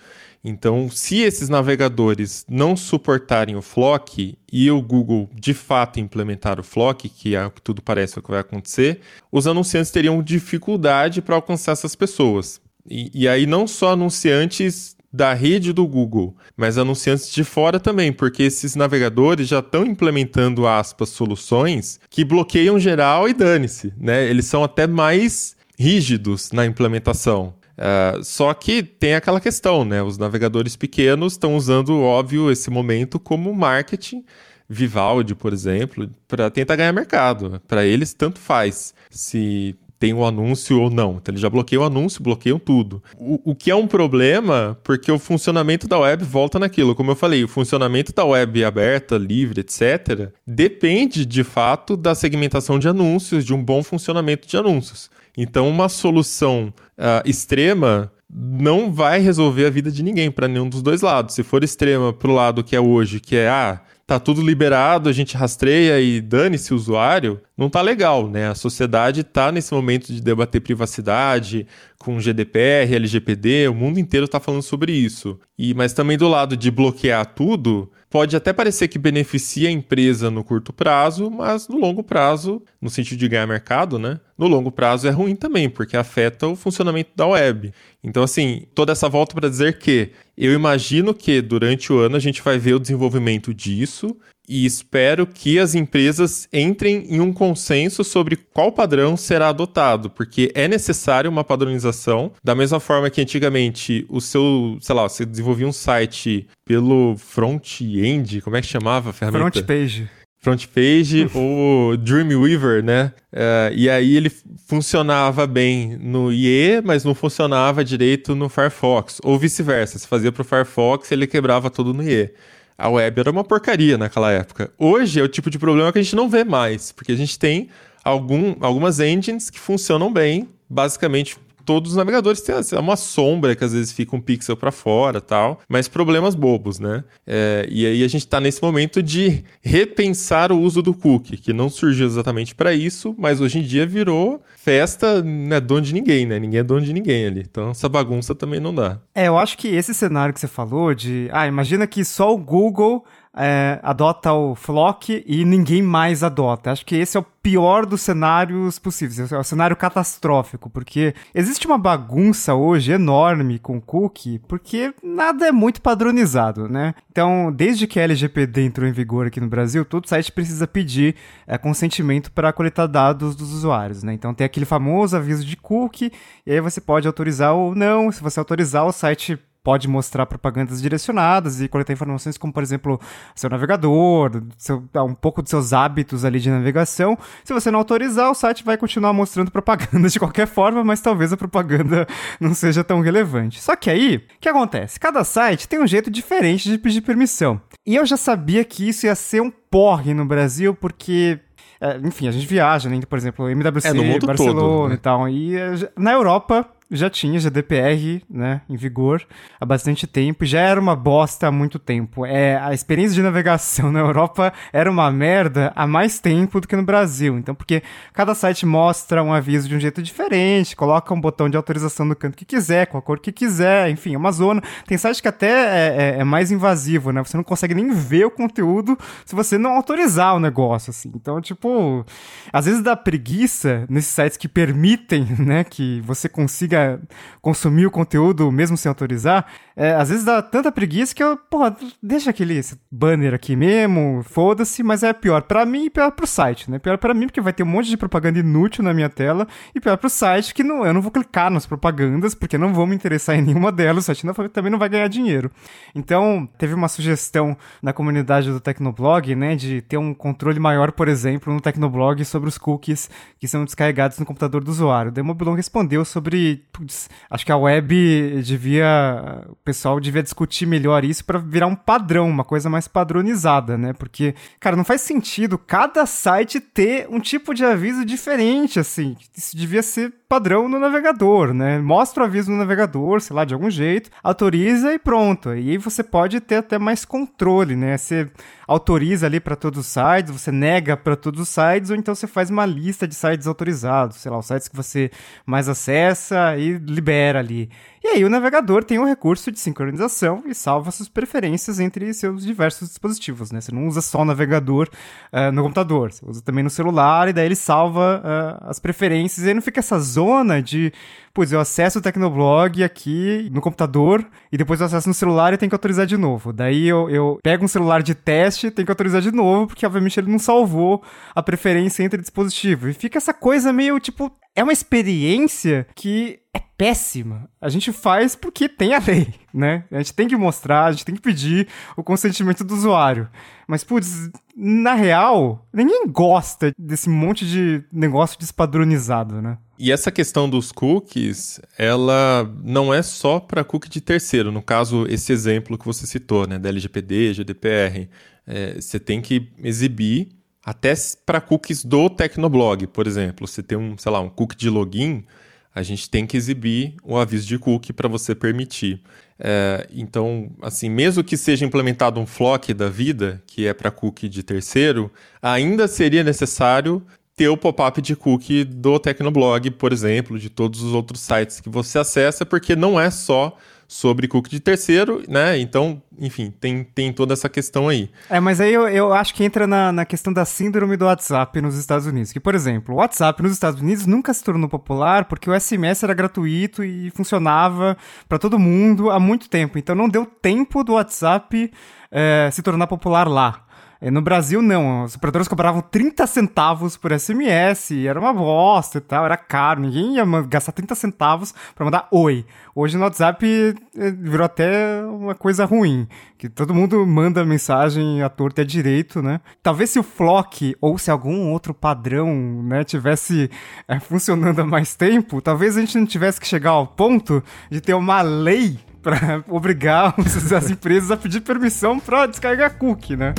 Então, se esses navegadores não suportarem o Flock e o Google de fato implementar o Flock, que é o que tudo parece que vai acontecer, os anunciantes teriam dificuldade para alcançar essas pessoas. E, e aí, não só anunciantes da rede do Google, mas anunciantes de fora também, porque esses navegadores já estão implementando aspas soluções que bloqueiam geral e dane-se, né? Eles são até mais rígidos na implementação. Uh, só que tem aquela questão, né? Os navegadores pequenos estão usando, óbvio, esse momento como marketing. Vivaldi, por exemplo, para tentar ganhar mercado. Para eles, tanto faz se tem um anúncio ou não. Então, eles já bloqueiam o anúncio, bloqueiam tudo. O, o que é um problema, porque o funcionamento da web volta naquilo. Como eu falei, o funcionamento da web aberta, livre, etc., depende, de fato, da segmentação de anúncios, de um bom funcionamento de anúncios. Então, uma solução uh, extrema não vai resolver a vida de ninguém para nenhum dos dois lados. Se for extrema para o lado que é hoje, que é ah, tá tudo liberado, a gente rastreia e dane-se o usuário, não tá legal, né? A sociedade tá nesse momento de debater privacidade com GDPR, LGPD, o mundo inteiro tá falando sobre isso. E mas também do lado de bloquear tudo, pode até parecer que beneficia a empresa no curto prazo, mas no longo prazo, no sentido de ganhar mercado, né? No longo prazo é ruim também, porque afeta o funcionamento da web. Então, assim, toda essa volta para dizer que eu imagino que durante o ano a gente vai ver o desenvolvimento disso e espero que as empresas entrem em um consenso sobre qual padrão será adotado, porque é necessário uma padronização, da mesma forma que antigamente o seu, sei lá, você desenvolvia um site pelo front-end, como é que chamava a ferramenta? Front page front page ou Dreamweaver, né? Uh, e aí ele funcionava bem no IE, mas não funcionava direito no Firefox, ou vice-versa. Se fazia para o Firefox, ele quebrava tudo no IE. A web era uma porcaria naquela época. Hoje é o tipo de problema que a gente não vê mais, porque a gente tem algum, algumas engines que funcionam bem, basicamente todos os navegadores têm uma sombra que às vezes fica um pixel para fora tal, mas problemas bobos, né? É, e aí a gente está nesse momento de repensar o uso do cookie, que não surgiu exatamente para isso, mas hoje em dia virou festa, não é dono de ninguém, né? Ninguém é dono de ninguém ali. Então essa bagunça também não dá. É, eu acho que esse cenário que você falou de, ah, imagina que só o Google é, adota o Flock e ninguém mais adota. Acho que esse é o pior dos cenários possíveis, é o cenário catastrófico, porque existe uma bagunça hoje enorme com cookie, porque nada é muito padronizado, né? Então, desde que a LGPD entrou em vigor aqui no Brasil, todo site precisa pedir é, consentimento para coletar dados dos usuários, né? Então tem aquele famoso aviso de cookie, e aí você pode autorizar ou não. Se você autorizar, o site pode mostrar propagandas direcionadas e coletar informações como, por exemplo, seu navegador, seu, um pouco dos seus hábitos ali de navegação. Se você não autorizar, o site vai continuar mostrando propagandas de qualquer forma, mas talvez a propaganda não seja tão relevante. Só que aí, o que acontece? Cada site tem um jeito diferente de pedir permissão. E eu já sabia que isso ia ser um porre no Brasil, porque é, enfim, a gente viaja, né? Por exemplo, MWC, é, Barcelona todo, né? e tal. E eh, na Europa, já tinha GDPR, né, em vigor há bastante tempo, já era uma bosta há muito tempo. É, a experiência de navegação na Europa era uma merda há mais tempo do que no Brasil. Então, porque cada site mostra um aviso de um jeito diferente, coloca um botão de autorização no canto que quiser, com a cor que quiser, enfim, é uma zona. Tem site que até é, é, é mais invasivo, né? Você não consegue nem ver o conteúdo se você não autorizar o negócio, assim. Então, tipo, às vezes dá preguiça nesses sites que permitem, né, que você consiga consumir o conteúdo mesmo sem autorizar, É, às vezes dá tanta preguiça que eu, porra, deixa aquele banner aqui mesmo, foda-se, mas é pior para mim e pior pro site, né? Pior para mim porque vai ter um monte de propaganda inútil na minha tela e pior pro site que não, eu não vou clicar nas propagandas porque não vou me interessar em nenhuma delas, o site não, também não vai ganhar dinheiro. Então, teve uma sugestão na comunidade do Tecnoblog, né, de ter um controle maior, por exemplo, no Tecnoblog sobre os cookies que são descarregados no computador do usuário. O Demobilon respondeu sobre, putz, acho que a web devia pessoal devia discutir melhor isso para virar um padrão, uma coisa mais padronizada, né? Porque, cara, não faz sentido cada site ter um tipo de aviso diferente, assim. Isso devia ser padrão no navegador, né? Mostra o aviso no navegador, sei lá, de algum jeito, autoriza e pronto. E aí você pode ter até mais controle, né? Você autoriza ali para todos os sites, você nega para todos os sites, ou então você faz uma lista de sites autorizados, sei lá, os sites que você mais acessa e libera ali. E aí o navegador tem um recurso de sincronização e salva suas preferências entre seus diversos dispositivos, né? Você não usa só o navegador uh, no computador, você usa também no celular e daí ele salva uh, as preferências e aí não fica essa zona de, pois eu acesso o Tecnoblog aqui no computador e depois eu acesso no celular e tenho que autorizar de novo. Daí eu, eu pego um celular de teste, tenho que autorizar de novo, porque obviamente ele não salvou a preferência entre dispositivos. E fica essa coisa meio tipo, é uma experiência que é péssima. A gente faz porque tem a lei, né? A gente tem que mostrar, a gente tem que pedir o consentimento do usuário. Mas, putz, na real, ninguém gosta desse monte de negócio despadronizado, né? E essa questão dos cookies, ela não é só para cookie de terceiro. No caso, esse exemplo que você citou, né, da LGPD, GDPR, é, você tem que exibir até para cookies do Tecnoblog, por exemplo. Você tem um, sei lá, um cookie de login, a gente tem que exibir o aviso de cookie para você permitir. É, então, assim, mesmo que seja implementado um flock da vida, que é para cookie de terceiro, ainda seria necessário ter o pop-up de cookie do Tecnoblog, por exemplo, de todos os outros sites que você acessa, porque não é só sobre cookie de terceiro, né? Então, enfim, tem, tem toda essa questão aí. É, mas aí eu, eu acho que entra na, na questão da síndrome do WhatsApp nos Estados Unidos. Que, por exemplo, o WhatsApp nos Estados Unidos nunca se tornou popular porque o SMS era gratuito e funcionava para todo mundo há muito tempo. Então não deu tempo do WhatsApp é, se tornar popular lá. É, no Brasil, não. Os operadores cobravam 30 centavos por SMS, era uma bosta e tal, era caro. Ninguém ia gastar 30 centavos para mandar oi. Hoje no WhatsApp é, virou até uma coisa ruim, que todo mundo manda mensagem à torta e à direito, né? Talvez se o Flock ou se algum outro padrão, né, tivesse é, funcionando há mais tempo, talvez a gente não tivesse que chegar ao ponto de ter uma lei para obrigar as empresas a pedir permissão para descarregar cookie, né?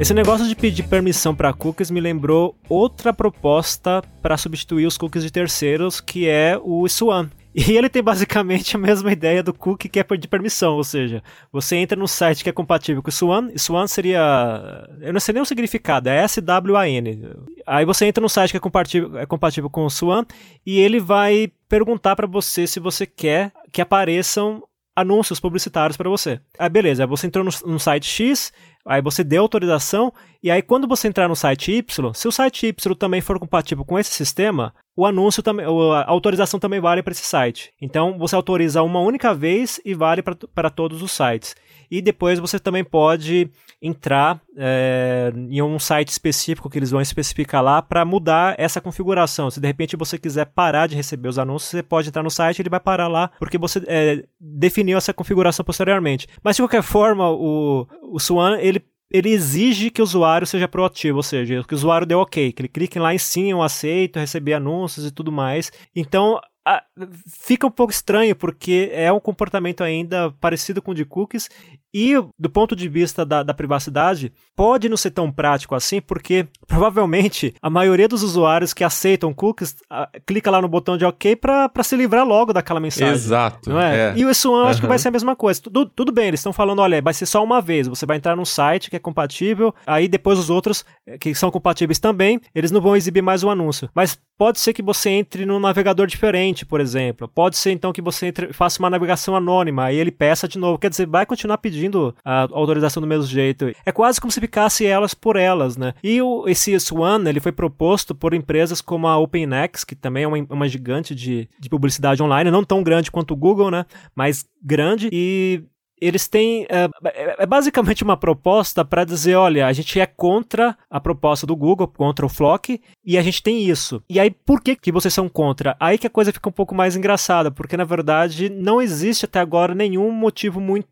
Esse negócio de pedir permissão para cookies me lembrou outra proposta para substituir os cookies de terceiros, que é o Swan. E ele tem basicamente a mesma ideia do cookie que é pedir permissão, ou seja, você entra no site que é compatível com o Swan, Swan seria, eu não sei nem o significado, é S-W-A-N. Aí você entra no site que é compatível, é compatível com o Swan e ele vai perguntar para você se você quer que apareçam anúncios publicitários para você. Aí beleza, você entrou no, no site X, Aí você deu autorização, e aí quando você entrar no site Y, se o site Y também for compatível com esse sistema, o anúncio também, a autorização também vale para esse site. Então você autoriza uma única vez e vale para todos os sites. E depois você também pode entrar é, em um site específico que eles vão especificar lá para mudar essa configuração. Se de repente você quiser parar de receber os anúncios, você pode entrar no site ele vai parar lá porque você é, definiu essa configuração posteriormente. Mas de qualquer forma, o, o Swan ele ele exige que o usuário seja proativo, ou seja, que o usuário dê ok, que ele clique lá em sim, eu aceito, receber anúncios e tudo mais. Então, a, fica um pouco estranho porque é um comportamento ainda parecido com o de cookies e, do ponto de vista da, da, privacidade, pode não ser tão prático assim, porque provavelmente a maioria dos usuários que aceitam cookies a, clica lá no botão de OK para se livrar logo daquela mensagem. Exato. Não é? é. E o S1 eu acho que vai ser a mesma coisa. Tudo, tudo bem, eles estão falando, olha, vai ser só uma vez. Você vai entrar num site que é compatível, aí depois os outros eh, que são compatíveis também, eles não vão exibir mais o anúncio. Mas pode ser que você entre num navegador diferente por exemplo. Pode ser então que você entre, faça uma navegação anônima e ele peça de novo. Quer dizer, vai continuar pedindo a autorização do mesmo jeito. É quase como se ficasse elas por elas, né? E o, esse Swan, ele foi proposto por empresas como a OpenX, que também é uma, uma gigante de, de publicidade online, não tão grande quanto o Google, né? Mas grande e eles têm. É, é, é basicamente uma proposta para dizer: olha, a gente é contra a proposta do Google, contra o Flock, e a gente tem isso. E aí, por que, que vocês são contra? Aí que a coisa fica um pouco mais engraçada, porque na verdade não existe até agora nenhum motivo muito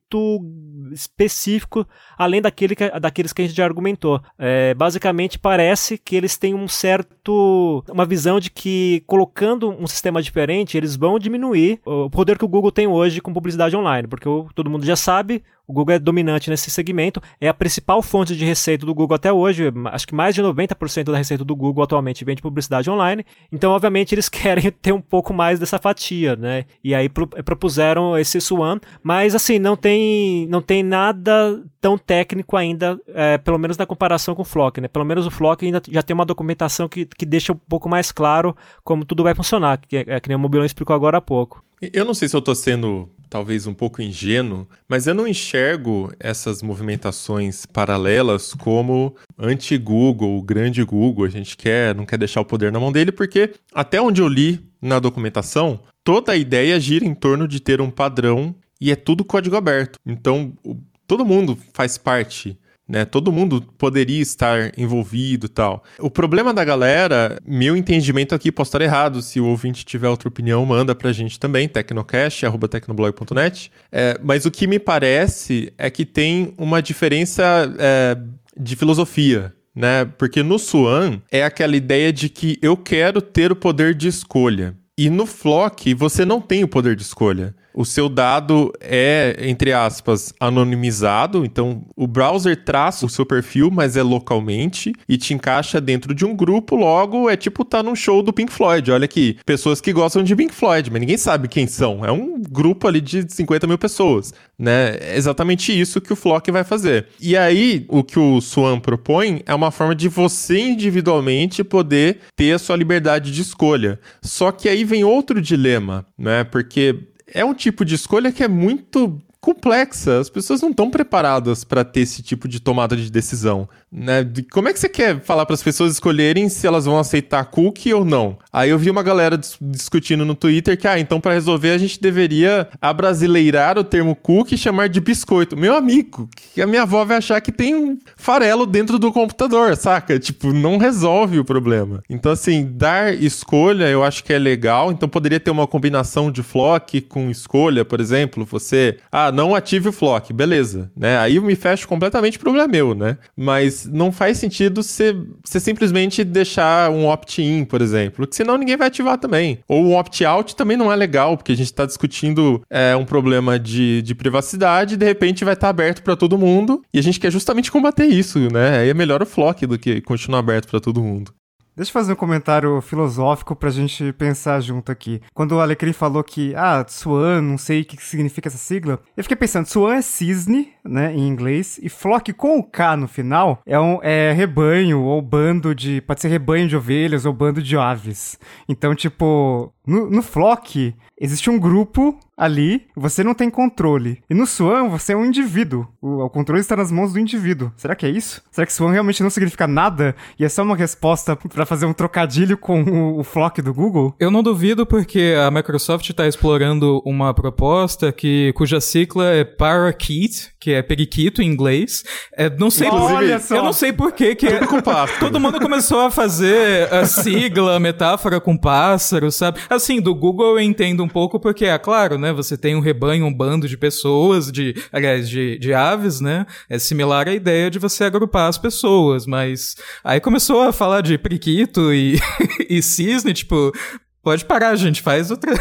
específico, além daquele que, daqueles que a gente já argumentou. É, basicamente, parece que eles têm um certo. uma visão de que colocando um sistema diferente, eles vão diminuir o poder que o Google tem hoje com publicidade online, porque todo mundo já sabe, o Google é dominante nesse segmento, é a principal fonte de receita do Google até hoje. Acho que mais de 90% da receita do Google atualmente vem de publicidade online. Então, obviamente, eles querem ter um pouco mais dessa fatia, né? E aí propuseram esse Swan, mas assim, não tem, não tem nada tão técnico ainda, é, pelo menos na comparação com o Flock, né? Pelo menos o Flock ainda já tem uma documentação que, que deixa um pouco mais claro como tudo vai funcionar, que é, é que nem o Mobilão explicou agora há pouco. Eu não sei se eu estou sendo talvez um pouco ingênuo, mas eu não enxergo essas movimentações paralelas como anti-Google, grande Google. A gente quer, não quer deixar o poder na mão dele, porque até onde eu li na documentação, toda a ideia gira em torno de ter um padrão e é tudo código aberto. Então, todo mundo faz parte né? Todo mundo poderia estar envolvido tal. O problema da galera, meu entendimento aqui, posso estar errado, se o ouvinte tiver outra opinião, manda pra gente também, tecnocast.tecnoblog.net. É, mas o que me parece é que tem uma diferença é, de filosofia, né? Porque no Swan é aquela ideia de que eu quero ter o poder de escolha. E no Flock você não tem o poder de escolha o seu dado é, entre aspas, anonimizado. Então, o browser traça o seu perfil, mas é localmente e te encaixa dentro de um grupo. Logo, é tipo tá num show do Pink Floyd. Olha aqui, pessoas que gostam de Pink Floyd, mas ninguém sabe quem são. É um grupo ali de 50 mil pessoas, né? É exatamente isso que o Flock vai fazer. E aí, o que o Swan propõe é uma forma de você individualmente poder ter a sua liberdade de escolha. Só que aí vem outro dilema, né? Porque é um tipo de escolha que é muito complexa. As pessoas não estão preparadas para ter esse tipo de tomada de decisão. Né? De como é que você quer falar para as pessoas escolherem se elas vão aceitar cookie ou não? Aí eu vi uma galera dis discutindo no Twitter que, ah, então para resolver a gente deveria abrasileirar o termo cookie e chamar de biscoito. Meu amigo, que a minha avó vai achar que tem um farelo dentro do computador, saca? Tipo, não resolve o problema. Então, assim, dar escolha eu acho que é legal. Então poderia ter uma combinação de flock com escolha, por exemplo. Você, ah, não ative o flock, beleza, né? Aí eu me fecho completamente, o problema é meu, né? Mas não faz sentido você, simplesmente deixar um opt-in, por exemplo, porque senão ninguém vai ativar também. Ou um opt-out também não é legal, porque a gente está discutindo é, um problema de, de privacidade e de repente vai estar tá aberto para todo mundo e a gente quer justamente combater isso, né? Aí é melhor o Flock do que continuar aberto para todo mundo. Deixa eu fazer um comentário filosófico pra gente pensar junto aqui. Quando o Alecrim falou que, ah, Swan, não sei o que significa essa sigla, eu fiquei pensando, Swan é cisne, né, em inglês, e flock com o K no final é um é rebanho ou bando de, pode ser rebanho de ovelhas ou bando de aves. Então, tipo, no, no flock existe um grupo ali, você não tem controle. E no Swan, você é um indivíduo. O, o, controle está nas mãos do indivíduo. Será que é isso? Será que Swan realmente não significa nada e é só uma resposta para fazer um trocadilho com o, o Flock do Google? Eu não duvido porque a Microsoft está explorando uma proposta que cuja sigla é Parakeet, que é periquito em inglês. É, não sei, Olha só. eu não sei por que que é, todo mundo começou a fazer a sigla, a metáfora com pássaro, sabe? Assim, do Google eu entendo um pouco porque é claro, né? Você tem um rebanho, um bando de pessoas, de, aliás, de, de aves, né? É similar à ideia de você agrupar as pessoas, mas aí começou a falar de priquito e, e cisne, tipo, Pode parar, gente, faz outra.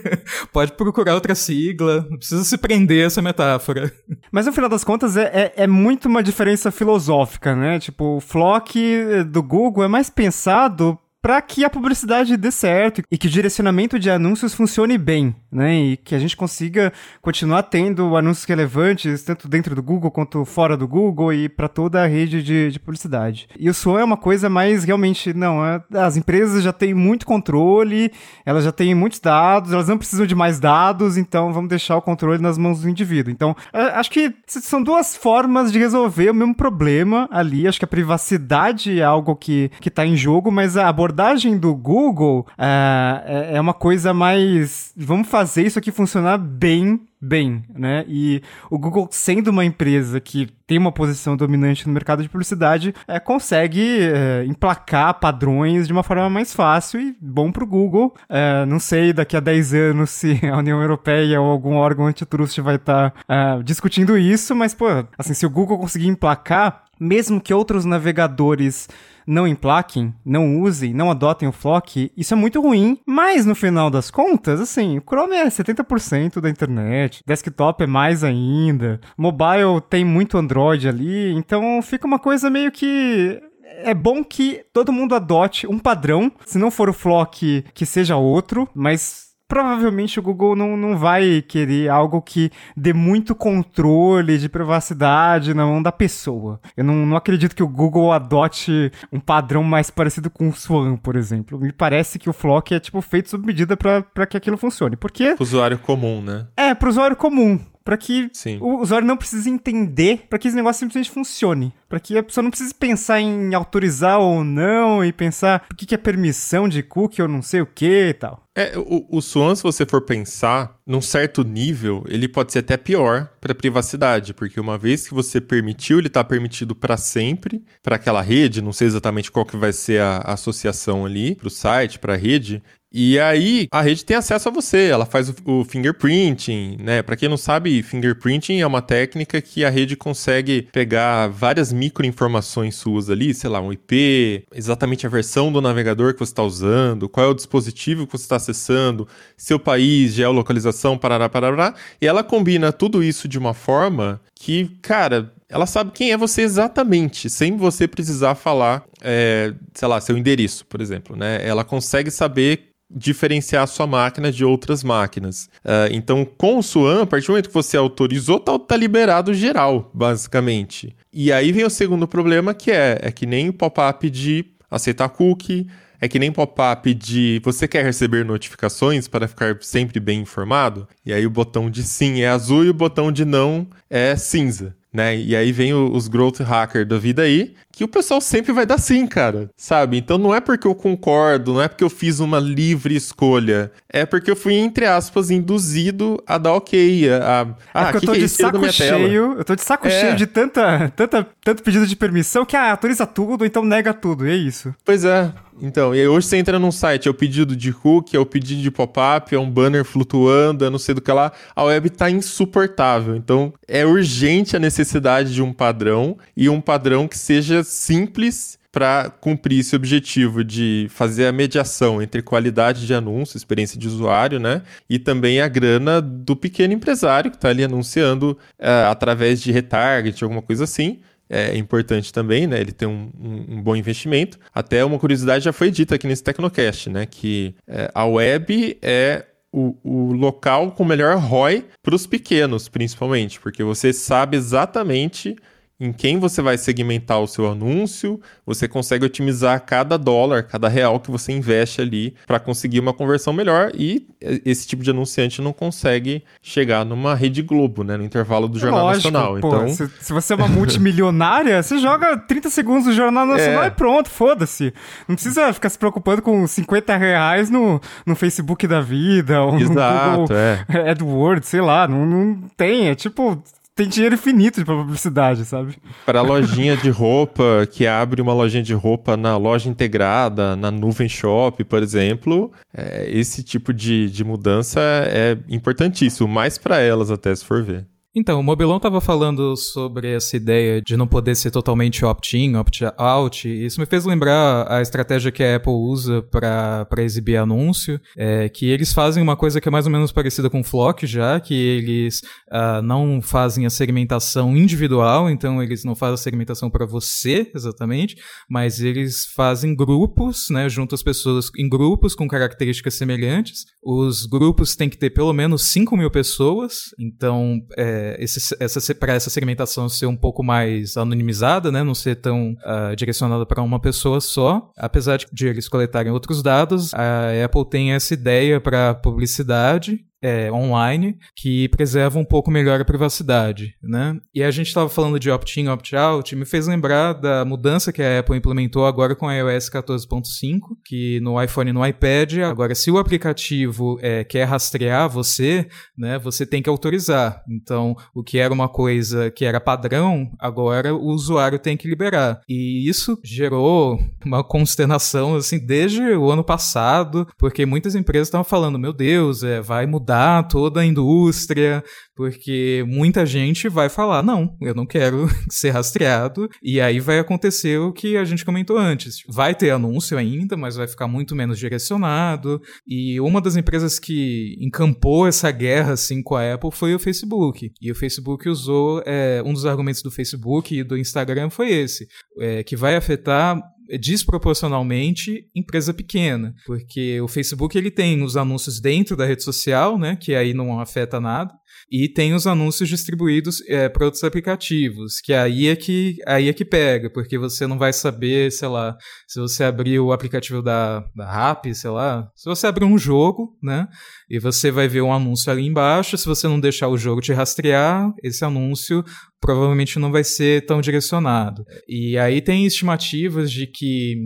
Pode procurar outra sigla. Não precisa se prender a essa metáfora. Mas no final das contas é, é, é, muito uma diferença filosófica, né? Tipo, o Flock do Google é mais pensado para que a publicidade dê certo e que o direcionamento de anúncios funcione bem, né? E que a gente consiga continuar tendo anúncios relevantes, tanto dentro do Google quanto fora do Google e para toda a rede de, de, publicidade. E o SWAN é uma coisa mais realmente, não, é, as empresas já têm muito controle, elas já têm muitos dados, elas não precisam de mais dados, então vamos deixar o controle nas mãos do indivíduo. Então, acho que são duas formas de resolver o mesmo problema ali. Acho que a privacidade é algo que, que tá em jogo, mas a abordagem do Google é, é, é uma coisa mais. Vamos fazer isso aqui funcionar bem bem, né? E o Google, sendo uma empresa que tem uma posição dominante no mercado de publicidade, é, consegue é, emplacar padrões de uma forma mais fácil e bom para o Google. É, não sei daqui a 10 anos se a União Europeia ou algum órgão antitrust vai estar tá, é, discutindo isso, mas, pô, assim, se o Google conseguir emplacar, mesmo que outros navegadores não emplaquem, não usem, não adotem o Flock, isso é muito ruim. Mas no final das contas, assim, o Chrome é 70% da internet, desktop é mais ainda, mobile tem muito Android ali, então fica uma coisa meio que é bom que todo mundo adote um padrão. Se não for o Flock, que seja outro, mas provavelmente o Google não, não vai querer algo que dê muito controle de privacidade na mão da pessoa. Eu não, não acredito que o Google adote um padrão mais parecido com o Swan, por exemplo. Me parece que o Flock é tipo feito sob medida para que aquilo funcione. Por quê? Pro usuário comum, né? É, pro usuário comum para que Sim. o usuário não precise entender, para que esse negócio simplesmente funcione. Para que a pessoa não precise pensar em autorizar ou não e pensar o que, que é permissão de cookie ou não sei o que e tal. É, o, o Swan, se você for pensar, num certo nível, ele pode ser até pior para privacidade, porque uma vez que você permitiu, ele está permitido para sempre para aquela rede, não sei exatamente qual que vai ser a, a associação ali, para o site, para a rede, e aí a rede tem acesso a você, ela faz o, fingerprinting, né? Para quem não sabe, fingerprinting é uma técnica que a rede consegue pegar várias microinformações suas ali, sei lá, um IP, exatamente a versão do navegador que você está usando, qual é o dispositivo que você está acessando, seu país, geolocalização, parará, parará, e ela combina tudo isso de uma forma que, cara, ela sabe quem é você exatamente, sem você precisar falar, é, sei lá, seu endereço, por exemplo, né? Ela consegue saber diferenciar a sua máquina de outras máquinas. Uh, então, com o Swan, a partir do momento que você autorizou, tá, tá liberado geral, basicamente. E aí vem o segundo problema, que é, é que nem pop-up de aceitar cookie, é que nem pop-up de você quer receber notificações para ficar sempre bem informado, e aí o botão de sim é azul e o botão de não é cinza né? E aí vem o, os growth hacker da vida aí, que o pessoal sempre vai dar sim, cara, sabe? Então não é porque eu concordo, não é porque eu fiz uma livre escolha, é porque eu fui, entre aspas, induzido a dar ok, a... a é ah, eu tô que é de saco cheio, eu tô de saco é. cheio de tanta, tanta, tanto pedido de permissão que ah, autoriza tudo, então nega tudo, e é isso. Pois é, então, e aí hoje você entra num site, é o pedido de hook, é o pedido de pop-up, é um banner flutuando, é não sei do que lá. A web tá insuportável. Então, é urgente a necessidade de um padrão e um padrão que seja simples para cumprir esse objetivo de fazer a mediação entre qualidade de anúncio, experiência de usuário, né? E também a grana do pequeno empresário que está ali anunciando uh, através de retarget, alguma coisa assim é importante também, né? Ele tem um, um, um, bom investimento. Até uma curiosidade já foi dita aqui nesse Tecnocast, né? Que é, a web é o, o local com melhor ROI para os pequenos, principalmente, porque você sabe exatamente em quem você vai segmentar o seu anúncio, você consegue otimizar cada dólar, cada real que você investe ali para conseguir uma conversão melhor e esse tipo de anunciante não consegue chegar numa rede Globo, né, no intervalo do Jornal Lógico, Nacional. Pô, então, se, se, você é uma multimilionária, você joga 30 segundos do Jornal Nacional é. e pronto, foda-se. Não precisa ficar se preocupando com 50 reais no, no Facebook da vida ou Exato, no Google é. AdWords, sei lá, não, não tem, é tipo tem dinheiro infinito para publicidade, sabe? Para a lojinha de roupa que abre uma lojinha de roupa na loja integrada, na nuvem shop, por exemplo, é, esse tipo de, de mudança é importantíssimo, mais para elas até se for ver. Então, o Mobilon estava falando sobre essa ideia de não poder ser totalmente opt-in, opt-out. Isso me fez lembrar a estratégia que a Apple usa para exibir anúncio, é, que eles fazem uma coisa que é mais ou menos parecida com o Flock já, que eles uh, não fazem a segmentação individual, então eles não fazem a segmentação para você exatamente, mas eles fazem grupos, né, junto as pessoas em grupos com características semelhantes. Os grupos têm que ter pelo menos 5 mil pessoas, então é, esse, essa, para essa segmentação ser um pouco mais anonimizada, né, não ser tão uh, direcionada para uma pessoa só. Apesar de, de eles coletarem outros dados, a Apple tem essa ideia para publicidade é, online que preserva um pouco melhor a privacidade, né? E a gente estava falando de opt-in, opt-out, me fez lembrar da mudança que a Apple implementou agora com a iOS 14.5, que no iPhone e no iPad, agora se o aplicativo é, quer rastrear você, né, você tem que autorizar. Então, o que era uma coisa que era padrão, agora o usuário tem que liberar. E isso gerou uma consternação assim desde o ano passado, porque muitas empresas estavam falando, meu Deus, é, vai mudar mudar toda a indústria, porque muita gente vai falar: não, eu não quero ser rastreado, e aí vai acontecer o que a gente comentou antes. Vai ter anúncio ainda, mas vai ficar muito menos direcionado. E uma das empresas que encampou essa guerra assim com a Apple foi o Facebook. E o Facebook usou é, um dos argumentos do Facebook e do Instagram foi esse, é, que vai afetar desproporcionalmente empresa pequena, porque o Facebook ele tem os anúncios dentro da rede social, né, que aí não afeta nada, e tem os anúncios distribuídos é, para outros aplicativos, que aí é que aí é que pega, porque você não vai saber, sei lá, se você abrir o aplicativo da, da Rappi, sei lá, se você abrir um jogo, né, e você vai ver um anúncio ali embaixo, se você não deixar o jogo te rastrear, esse anúncio provavelmente não vai ser tão direcionado. E aí tem estimativas de que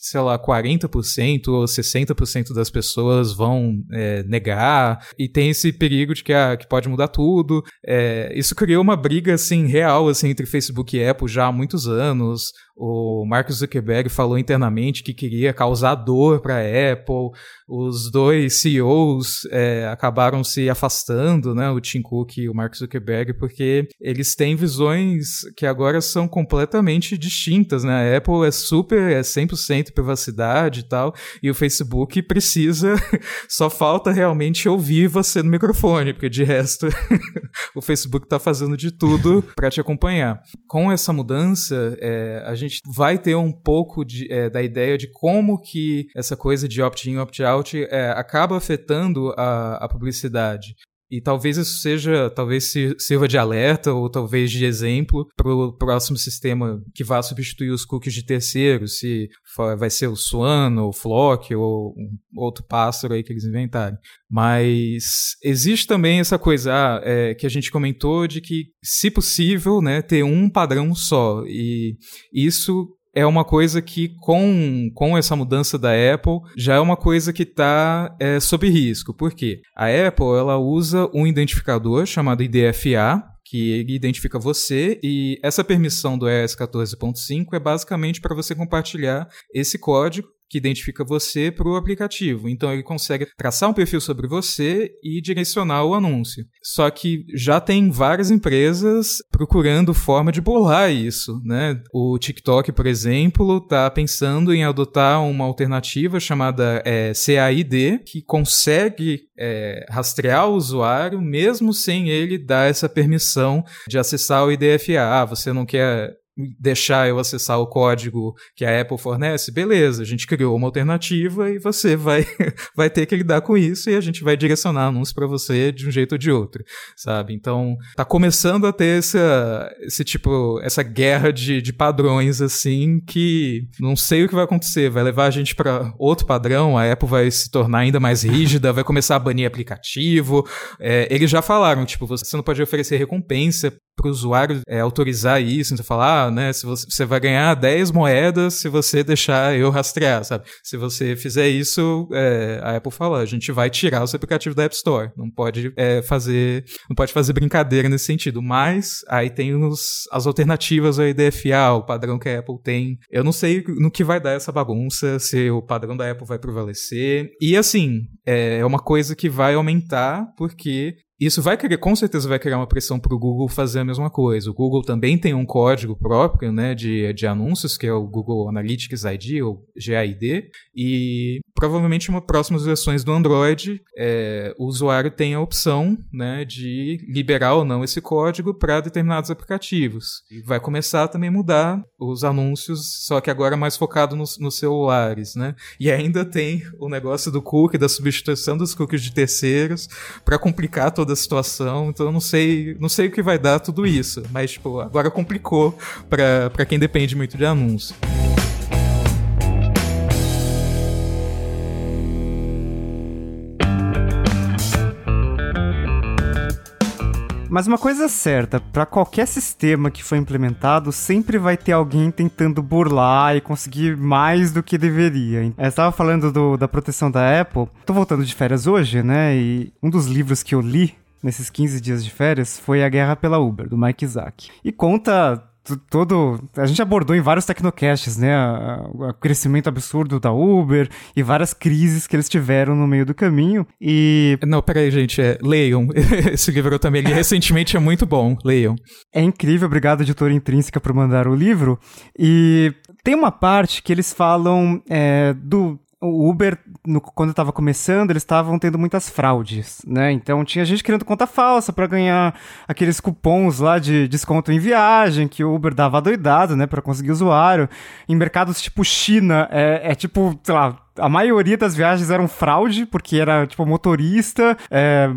sei lá, 40% ou 60% das pessoas vão é, negar, e tem esse perigo de que, ah, que pode mudar tudo. É, isso criou uma briga, assim, real, assim, entre Facebook e Apple já há muitos anos. O Mark Zuckerberg falou internamente que queria causar dor para a Apple. Os dois CEOs é, acabaram se afastando, né, o Tim Cook e o Mark Zuckerberg, porque eles têm visões que agora são completamente distintas. Né? A Apple é super, é 100% privacidade e tal, e o Facebook precisa, só falta realmente ouvir você no microfone, porque de resto o Facebook está fazendo de tudo para te acompanhar. Com essa mudança, é, a gente gente vai ter um pouco de, é, da ideia de como que essa coisa de opt-in, opt-out é, acaba afetando a, a publicidade. E talvez isso seja, talvez sirva de alerta ou talvez de exemplo para o próximo sistema que vá substituir os cookies de terceiros, se vai ser o Swan ou o Flock ou um outro pássaro aí que eles inventarem. Mas existe também essa coisa ah, é, que a gente comentou de que, se possível, né, ter um padrão só. E isso é uma coisa que, com, com essa mudança da Apple, já é uma coisa que está é, sob risco. Por quê? A Apple ela usa um identificador chamado IDFA, que identifica você e essa permissão do ES 14.5 é basicamente para você compartilhar esse código que identifica você para o aplicativo. Então ele consegue traçar um perfil sobre você e direcionar o anúncio. Só que já tem várias empresas procurando forma de burlar isso, né? O TikTok, por exemplo, está pensando em adotar uma alternativa chamada é, CAID, que consegue é, rastrear o usuário mesmo sem ele dar essa permissão de acessar o IDFA. Ah, você não quer deixar eu acessar o código que a Apple fornece, beleza, a gente criou uma alternativa e você vai, vai ter que lidar com isso e a gente vai direcionar anúncios para você de um jeito ou de outro, sabe? Então, tá começando a ter essa, esse tipo, essa guerra de, de padrões, assim, que não sei o que vai acontecer, vai levar a gente para outro padrão, a Apple vai se tornar ainda mais rígida, vai começar a banir aplicativo, é, eles já falaram, tipo, você não pode oferecer recompensa para o usuário é, autorizar isso, então falar, ah, né, se você, você, vai ganhar 10 moedas se você deixar eu rastrear, sabe? Se você fizer isso, é, a Apple fala, a gente vai tirar o aplicativo da App Store, não pode é, fazer, não pode fazer brincadeira nesse sentido, mas aí tem os, as alternativas ao IDFA, o padrão que a Apple tem. Eu não sei no que vai dar essa bagunça, se o padrão da Apple vai prevalecer. E assim, é, é uma coisa que vai aumentar porque Isso vai criar, com certeza vai criar uma pressão para o Google fazer a mesma coisa. O Google também tem um código próprio né, de, de anúncios, que é o Google Analytics ID, ou GAID, e provavelmente em próximas versões do Android, é, o usuário tem a opção né, de liberar ou não esse código para determinados aplicativos. E vai começar também a mudar os anúncios, só que agora mais focado nos, nos celulares. Né? E ainda tem o negócio do cookie, da substituição dos cookies de terceiros, para complicar toda a situação. Então eu não sei, não sei o que vai dar tudo isso, mas tipo, agora complicou para quem depende muito de anúncio. Mas uma coisa é certa, para qualquer sistema que for implementado, sempre vai ter alguém tentando burlar e conseguir mais do que deveria. Eu estava falando do, da proteção da Apple. Tô voltando de férias hoje, né? E um dos livros que eu li nesses 15 dias de férias foi A Guerra pela Uber, do Mike Isaac. E conta todo. A gente abordou em vários tecnocasts, né? O crescimento absurdo da Uber e várias crises que eles tiveram no meio do caminho. E. Não, peraí, gente. É, leiam. Esse livro eu também li recentemente, é muito bom. Leiam. É incrível, obrigado, editora Intrínseca, por mandar o livro. E tem uma parte que eles falam é, do o Uber, no, quando estava começando, eles estavam tendo muitas fraudes, né? Então tinha gente criando conta falsa para ganhar aqueles cupons lá de desconto em viagem que o Uber dava doidado, né, para conseguir usuário. Em mercados tipo China, é, é tipo, sei lá, a maioria das viagens eram fraude, porque era tipo motorista, é,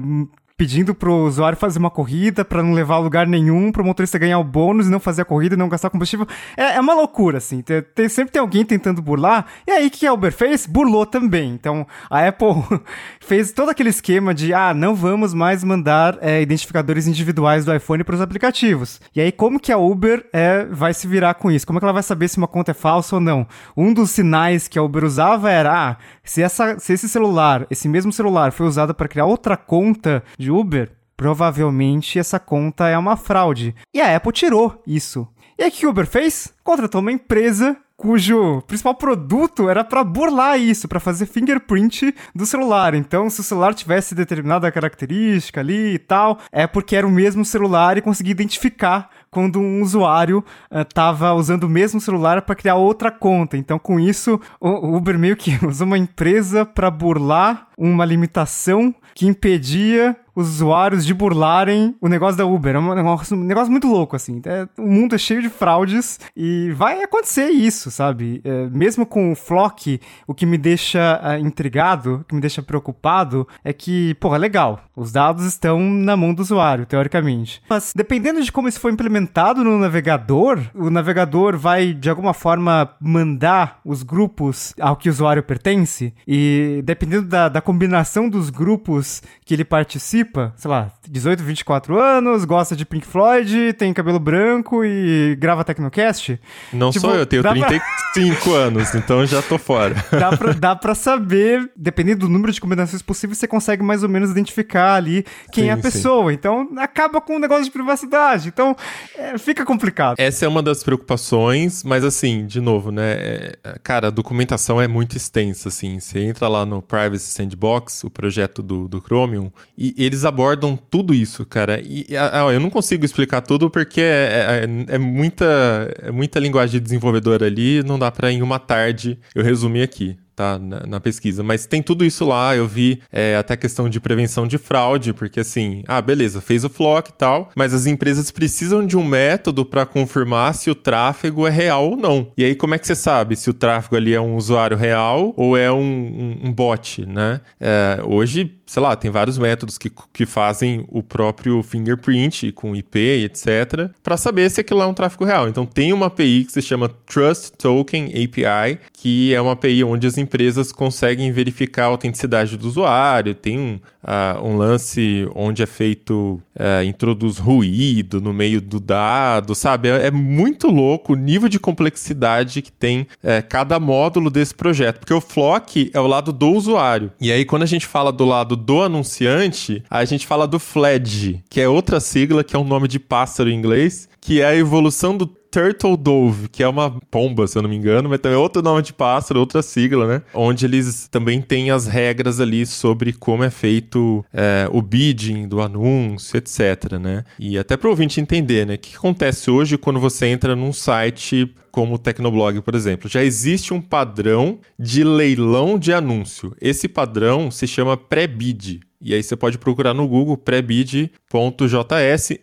pedindo pro usuário fazer uma corrida para não levar a lugar nenhum, pro motorista ganhar o bônus e não fazer a corrida e não gastar combustível. É, é uma loucura, assim. Tem, tem, sempre tem alguém tentando burlar. E aí, o que a Uber fez? Burlou também. Então, a Apple fez todo aquele esquema de, ah, não vamos mais mandar é, identificadores individuais do iPhone para os aplicativos. E aí, como que a Uber é, vai se virar com isso? Como é que ela vai saber se uma conta é falsa ou não? Um dos sinais que a Uber usava era, ah, se, essa, se esse celular, esse mesmo celular, foi usado para criar outra conta de Uber, provavelmente essa conta é uma fraude. E a Apple tirou isso. E aí o que o Uber fez? Contratou uma empresa cujo principal produto era para burlar isso, para fazer fingerprint do celular. Então, se o celular tivesse determinada característica ali e tal, é porque era o mesmo celular e conseguia identificar quando um usuário estava uh, usando o mesmo celular para criar outra conta. Então, com isso, o Uber meio que usou uma empresa para burlar uma limitação que impedia os usuários de burlarem o negócio da Uber. É um negócio, um negócio muito louco, assim. É, o mundo é cheio de fraudes e vai acontecer isso, sabe? É, mesmo com o Flock, o que me deixa uh, intrigado, o que me deixa preocupado, é que, é legal. Os dados estão na mão do usuário, teoricamente. Mas, dependendo de como isso for implementado no navegador, o navegador vai, de alguma forma, mandar os grupos ao que o usuário pertence e, dependendo da, da combinação dos grupos que ele participa, sei lá, 18, 24 anos, gosta de Pink Floyd, tem cabelo branco e grava Tecnocast. Não tipo, sou eu, tenho 35 pra... anos, então já tô fora. Dá pra, dá pra saber, dependendo do número de combinações possíveis, você consegue mais ou menos identificar ali quem sim, é a pessoa. Sim. Então acaba com o um negócio de privacidade. Então é, fica complicado. Essa é uma das preocupações, mas assim, de novo, né? É, cara, a documentação é muito extensa, assim. Você entra lá no Privacy Sandbox, o projeto do, do Chromium, e ele eles abordam tudo isso, cara. E eu não consigo explicar tudo porque é, é, é, muita, é muita linguagem de desenvolvedor ali, não dá para em uma tarde eu resumir aqui tá? Na, na, pesquisa. Mas tem tudo isso lá, eu vi é, até questão de prevenção de fraude, porque assim, ah, beleza, fez o flock e tal, mas as empresas precisam de um método para confirmar se o tráfego é real ou não. E aí, como é que você sabe se o tráfego ali é um usuário real ou é um, um, um bot, né? É, hoje, sei lá, tem vários métodos que, que fazem o próprio fingerprint com IP, etc, para saber se aquilo é um tráfego real. Então, tem uma API que se chama Trust Token API, que é uma API onde as empresas conseguem verificar a autenticidade do usuário, tem um, uh, um lance onde é feito, uh, introduz ruído no meio do dado, sabe? É, é muito louco o nível de complexidade que tem uh, cada módulo desse projeto, porque o Flock é o lado do usuário. E aí, quando a gente fala do lado do anunciante, a gente fala do FLEDGE, que é outra sigla, que é um nome de pássaro em inglês, que é a evolução do Turtle Dove, que é uma pomba, se eu não me engano, mas também é outro nome de pássaro, outra sigla, né? Onde eles também têm as regras ali sobre como é feito é, o bidding do anúncio, etc, né? E até para o ouvinte entender, né? O que acontece hoje quando você entra num site como o Tecnoblog, por exemplo. Já existe um padrão de leilão de anúncio. Esse padrão se chama pré-bid. E aí você pode procurar no Google prebid.js.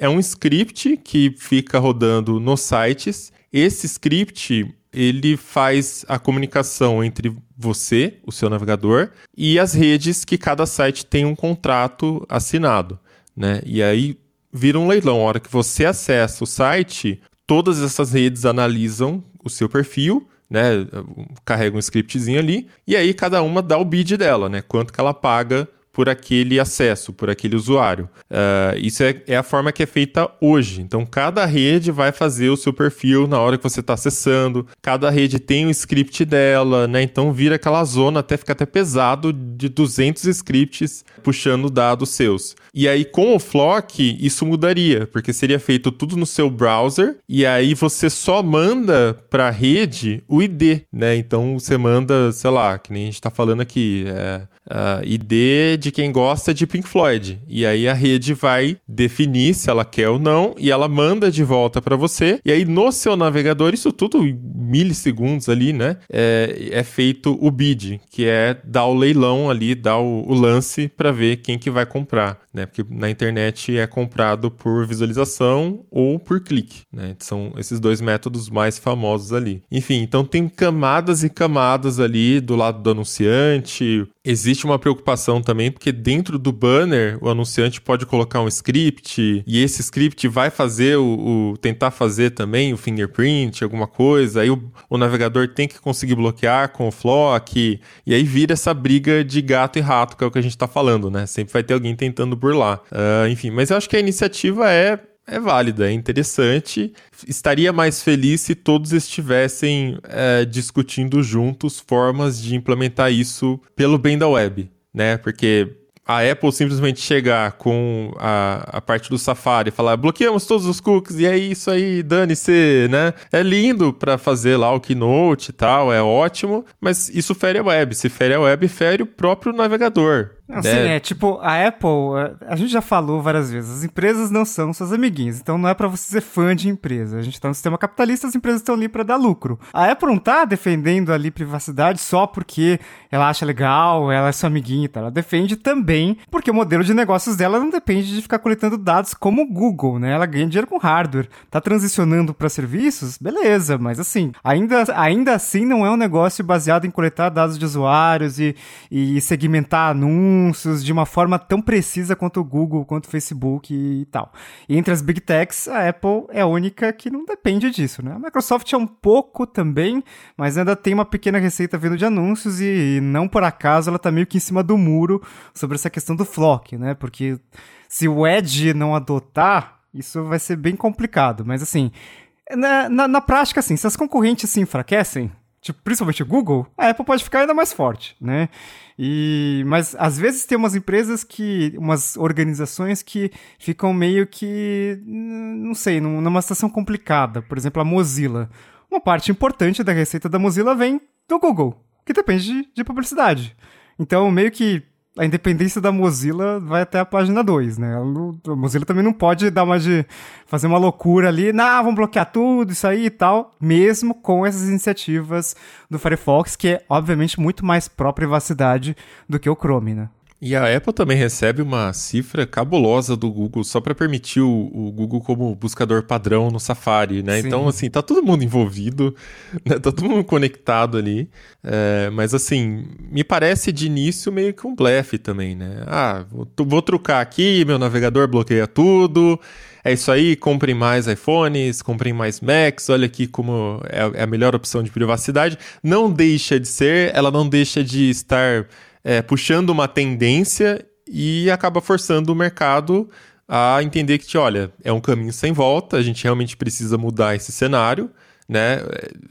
É um script que fica rodando nos sites. Esse script ele faz a comunicação entre você, o seu navegador, e as redes que cada site tem um contrato assinado, né? E aí vira um leilão. A hora que você acessa o site, todas essas redes analisam o seu perfil, né? Carrega um scriptzinho ali, e aí cada uma dá o bid dela, né? Quanto que ela paga por aquele acesso, por aquele usuário. Uh, isso é, é, a forma que é feita hoje. Então, cada rede vai fazer o seu perfil na hora que você está acessando. Cada rede tem um script dela, né? Então, vira aquela zona, até fica até pesado, de 200 scripts puxando dados seus. E aí, com o Flock, isso mudaria, porque seria feito tudo no seu browser, e aí você só manda para a rede o ID, né? Então, você manda, sei lá, que nem a gente está falando aqui, é, uh, ID de quem gosta de Pink Floyd. E aí a rede vai definir se ela quer ou não e ela manda de volta para você. E aí no seu navegador, isso tudo em milissegundos ali, né? É, é feito o bid, que é dar o leilão ali, dar o, o lance para ver quem que vai comprar, né? Porque na internet é comprado por visualização ou por clique, né? São esses dois métodos mais famosos ali. Enfim, então tem camadas e camadas ali do lado do anunciante. Existe uma preocupação também, porque dentro do banner o anunciante pode colocar um script e esse script vai fazer o, o tentar fazer também o fingerprint, alguma coisa. Aí o, o, navegador tem que conseguir bloquear com o flock e aí vira essa briga de gato e rato, que é o que a gente está falando, né? Sempre vai ter alguém tentando burlar. Uh, enfim, mas eu acho que a iniciativa é é válida, é interessante. Estaria mais feliz se todos estivessem é, discutindo juntos formas de implementar isso pelo bem da web, né? Porque a Apple simplesmente chegar com a, a parte do Safari e falar bloqueamos todos os cookies e é isso aí, dane-se, né? É lindo para fazer lá o Keynote e tal, é ótimo, mas isso fere a web. Se fere a web, fere o próprio navegador. Assim, é, tipo, a Apple, a gente já falou várias vezes, as empresas não são suas amiguinhas, então não é para você ser fã de empresa. A gente tá no sistema capitalista, as empresas estão ali para dar lucro. A Apple não tá defendendo ali privacidade só porque ela acha legal, ela é sua amiguinha e tal. Ela defende também porque o modelo de negócios dela não depende de ficar coletando dados como o Google, né? Ela ganha dinheiro com hardware. Tá transicionando para serviços? Beleza, mas assim, ainda, ainda assim não é um negócio baseado em coletar dados de usuários e, e segmentar anúncios anúncios de uma forma tão precisa quanto o Google, quanto o Facebook e tal. E entre as Big Techs, a Apple é a única que não depende disso, né? A Microsoft é um pouco também, mas ainda tem uma pequena receita vindo de anúncios e não por acaso ela tá meio que em cima do muro sobre essa questão do Flock, né? Porque se o Edge não adotar, isso vai ser bem complicado. Mas assim, na, na, na prática, assim, se as concorrentes se enfraquecem, tipo, principalmente o Google, a Apple pode ficar ainda mais forte, né? E, mas às vezes tem umas empresas que, umas organizações que ficam meio que, não sei, numa situação complicada. Por exemplo, a Mozilla. Uma parte importante da receita da Mozilla vem do Google, que depende de, de publicidade. Então, meio que a independência da Mozilla vai até a página 2, né? A Mozilla também não pode dar uma de fazer uma loucura ali, não, vamos bloquear tudo, isso aí e tal, mesmo com essas iniciativas do Firefox, que é obviamente muito mais pró-privacidade do que o Chrome, né? E a Apple também recebe uma cifra cabulosa do Google só para permitir o, o, Google como buscador padrão no Safari, né? Sim. Então, assim, tá todo mundo envolvido, né? tá todo mundo conectado ali. É, mas, assim, me parece de início meio que um blefe também, né? Ah, vou, vou trucar aqui, meu navegador bloqueia tudo. É isso aí, comprem mais iPhones, comprem mais Macs, olha aqui como é, é a melhor opção de privacidade. Não deixa de ser, ela não deixa de estar é, puxando uma tendência e acaba forçando o mercado a entender que, olha, é um caminho sem volta, a gente realmente precisa mudar esse cenário, né?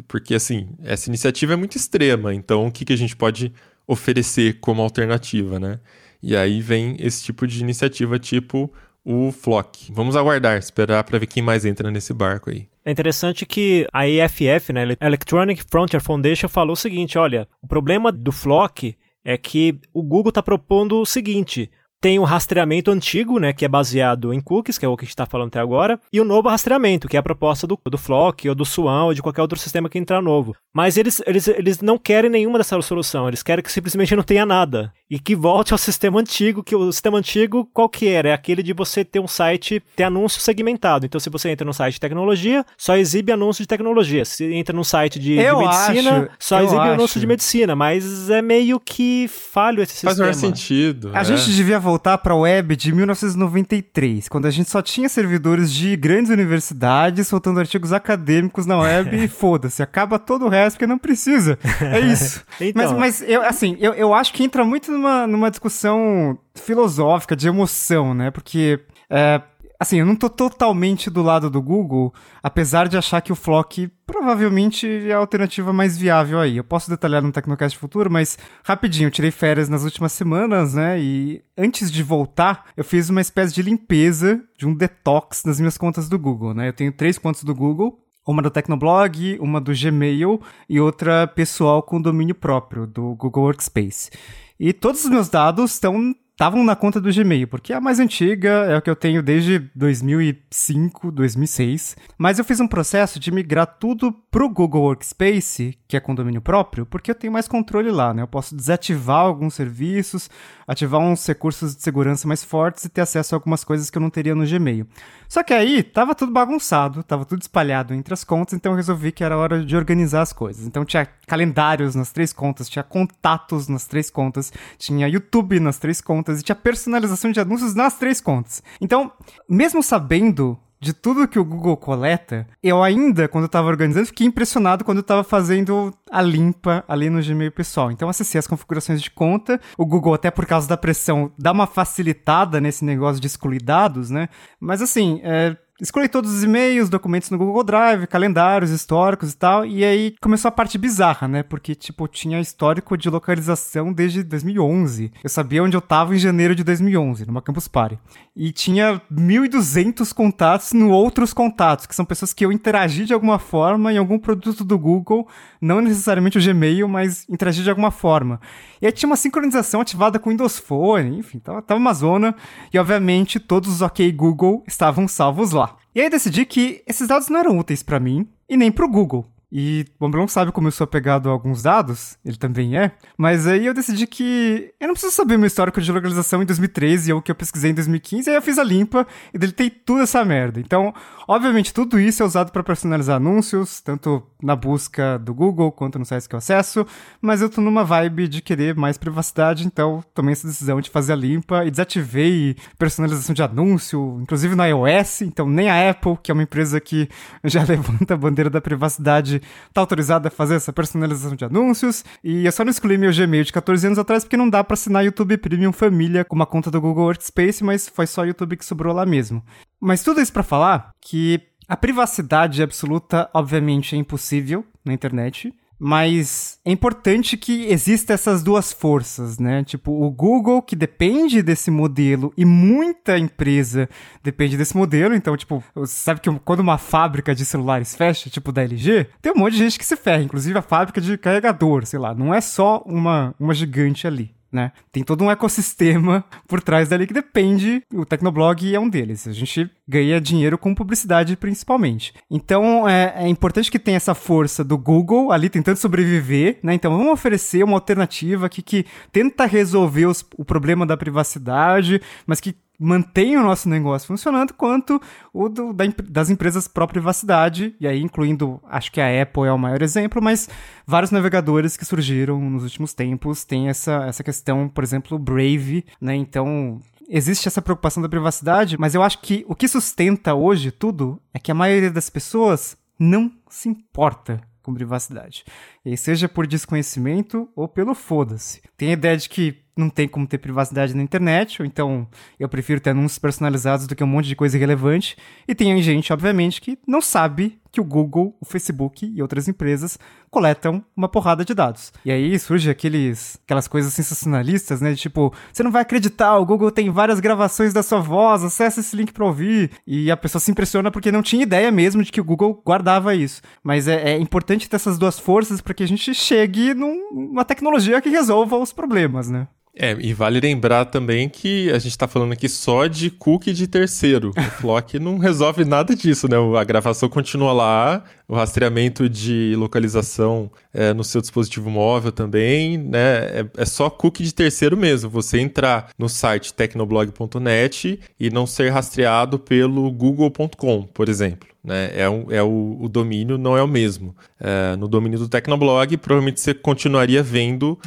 Porque, assim, essa iniciativa é muito extrema, então o que, que a gente pode oferecer como alternativa, né? E aí vem esse tipo de iniciativa, tipo o Flock. Vamos aguardar, esperar para ver quem mais entra nesse barco aí. É interessante que a EFF, né, Electronic Frontier Foundation, falou o seguinte: olha, o problema do Flock é que o Google está propondo o seguinte: tem o rastreamento antigo, né, que é baseado em cookies, que é o que a gente está falando até agora, e o novo rastreamento, que é a proposta do, do Flock ou do Swan ou de qualquer outro sistema que entrar novo. Mas eles, eles, eles não querem nenhuma dessa solução, eles querem que simplesmente não tenha nada. E que volte ao sistema antigo, que o sistema antigo qual que era? É aquele de você ter um site, ter anúncio segmentado. Então se você entra no site de tecnologia, só exibe anúncio de tecnologia. Se entra no site de, de medicina, acho, só exibe acho. anúncio de medicina. Mas é meio que falho esse Faz sistema. Faz mais sentido. A é. gente devia voltar para a web de 1993, quando a gente só tinha servidores de grandes universidades soltando artigos acadêmicos na web e foda-se, acaba todo o resto porque não precisa. É isso. então. Mas, mas eu, assim, eu, eu acho que entra muito numa, numa discussão filosófica, de emoção, né? Porque. É, assim, eu não tô totalmente do lado do Google, apesar de achar que o Flock provavelmente é a alternativa mais viável aí. Eu posso detalhar no Tecnocast futuro, mas rapidinho, eu tirei férias nas últimas semanas, né? E antes de voltar, eu fiz uma espécie de limpeza, de um detox nas minhas contas do Google, né? Eu tenho três contas do Google, uma do Tecnoblog, uma do Gmail e outra pessoal com domínio próprio, do Google Workspace. E todos os meus dados estão estavam na conta do Gmail, porque é a mais antiga, é o que eu tenho desde 2005, 2006. Mas eu fiz um processo de migrar tudo pro Google Workspace, que é com domínio próprio, porque eu tenho mais controle lá, né? Eu posso desativar alguns serviços, ativar uns recursos de segurança mais fortes e ter acesso a algumas coisas que eu não teria no Gmail. Só que aí tava tudo bagunçado, tava tudo espalhado entre as contas, então eu resolvi que era hora de organizar as coisas. Então tinha calendários nas três contas, tinha contatos nas três contas, tinha YouTube nas três contas e tinha personalização de anúncios nas três contas. Então, mesmo sabendo de tudo que o Google coleta, eu ainda, quando eu tava organizando, fiquei impressionado quando eu tava fazendo a limpa ali no Gmail pessoal. Então, acessei as configurações de conta. O Google, até por causa da pressão, dá uma facilitada nesse negócio de excluir dados, né? Mas assim, é Escolhi todos os e-mails, documentos no Google Drive, calendários históricos e tal, e aí começou a parte bizarra, né? Porque, tipo, tinha histórico de localização desde 2011. Eu sabia onde eu tava em janeiro de 2011, numa Campus Party. E tinha 1.200 contatos no outros contatos, que são pessoas que eu interagi de alguma forma em algum produto do Google, não necessariamente o Gmail, mas interagi de alguma forma. E aí tinha uma sincronização ativada com o Windows Phone, enfim, tava, tava uma zona, e obviamente todos os OK Google estavam salvos lá. E aí decidi que esses dados não eram úteis para mim e nem para o Google. E o Ambrão sabe como eu sou apegado a alguns dados, ele também é, mas aí eu decidi que eu não preciso saber meu histórico de localização em 2013 ou o que eu pesquisei em 2015, aí eu fiz a limpa e deletei tudo essa merda. Então, obviamente, tudo isso é usado para personalizar anúncios, tanto na busca do Google quanto no site que eu acesso, mas eu tô numa vibe de querer mais privacidade, então tomei essa decisão de fazer a limpa e desativei personalização de anúncio, inclusive no iOS, então nem a Apple, que é uma empresa que já levanta a bandeira da privacidade tá autorizado a fazer essa personalização de anúncios. E eu só não excluí meu Gmail de 14 anos atrás porque não dá para assinar YouTube Premium Família com uma conta do Google Workspace, mas foi só YouTube que sobrou lá mesmo. Mas tudo isso para falar que a privacidade absoluta, obviamente, é impossível na internet. Mas é importante que exista essas duas forças, né? Tipo, o Google, que depende desse modelo, e muita empresa depende desse modelo. Então, tipo, você sabe que quando uma fábrica de celulares fecha, tipo da LG, tem um monte de gente que se ferra, inclusive a fábrica de carregador, sei lá. Não é só uma, uma gigante ali né? Tem todo um ecossistema por trás dali que depende, o Tecnoblog é um deles. A gente ganha dinheiro com publicidade principalmente. Então é, é, importante que tenha essa força do Google ali tentando sobreviver, né? Então vamos oferecer uma alternativa aqui que tenta resolver os, o problema da privacidade, mas que mantém o nosso negócio funcionando, quanto o do, da, das empresas pró-privacidade, e aí incluindo, acho que a Apple é o maior exemplo, mas vários navegadores que surgiram nos últimos tempos têm essa, essa questão, por exemplo, o Brave, né? Então, existe essa preocupação da privacidade, mas eu acho que o que sustenta hoje tudo é que a maioria das pessoas não se importa com privacidade. E seja por desconhecimento ou pelo foda-se. Tem a ideia de que não tem como ter privacidade na internet, então eu prefiro ter anúncios personalizados do que um monte de coisa irrelevante. E tem gente, obviamente, que não sabe que o Google, o Facebook e outras empresas coletam uma porrada de dados. E aí surge aqueles, aquelas coisas sensacionalistas, né? De tipo, você não vai acreditar, o Google tem várias gravações da sua voz, acessa esse link para ouvir. E a pessoa se impressiona porque não tinha ideia mesmo de que o Google guardava isso. Mas é, é importante ter essas duas forças para que a gente chegue numa tecnologia que resolva os problemas, né? É, e vale lembrar também que a gente está falando aqui só de cookie de terceiro. O Flock não resolve nada disso, né? A gravação continua lá, o rastreamento de localização é, no seu dispositivo móvel também, né? É, é, só cookie de terceiro mesmo. Você entrar no site tecnoblog.net e não ser rastreado pelo google.com, por exemplo. Né? É, um, é o, o, domínio não é o mesmo. É, no domínio do Tecnoblog, provavelmente você continuaria vendo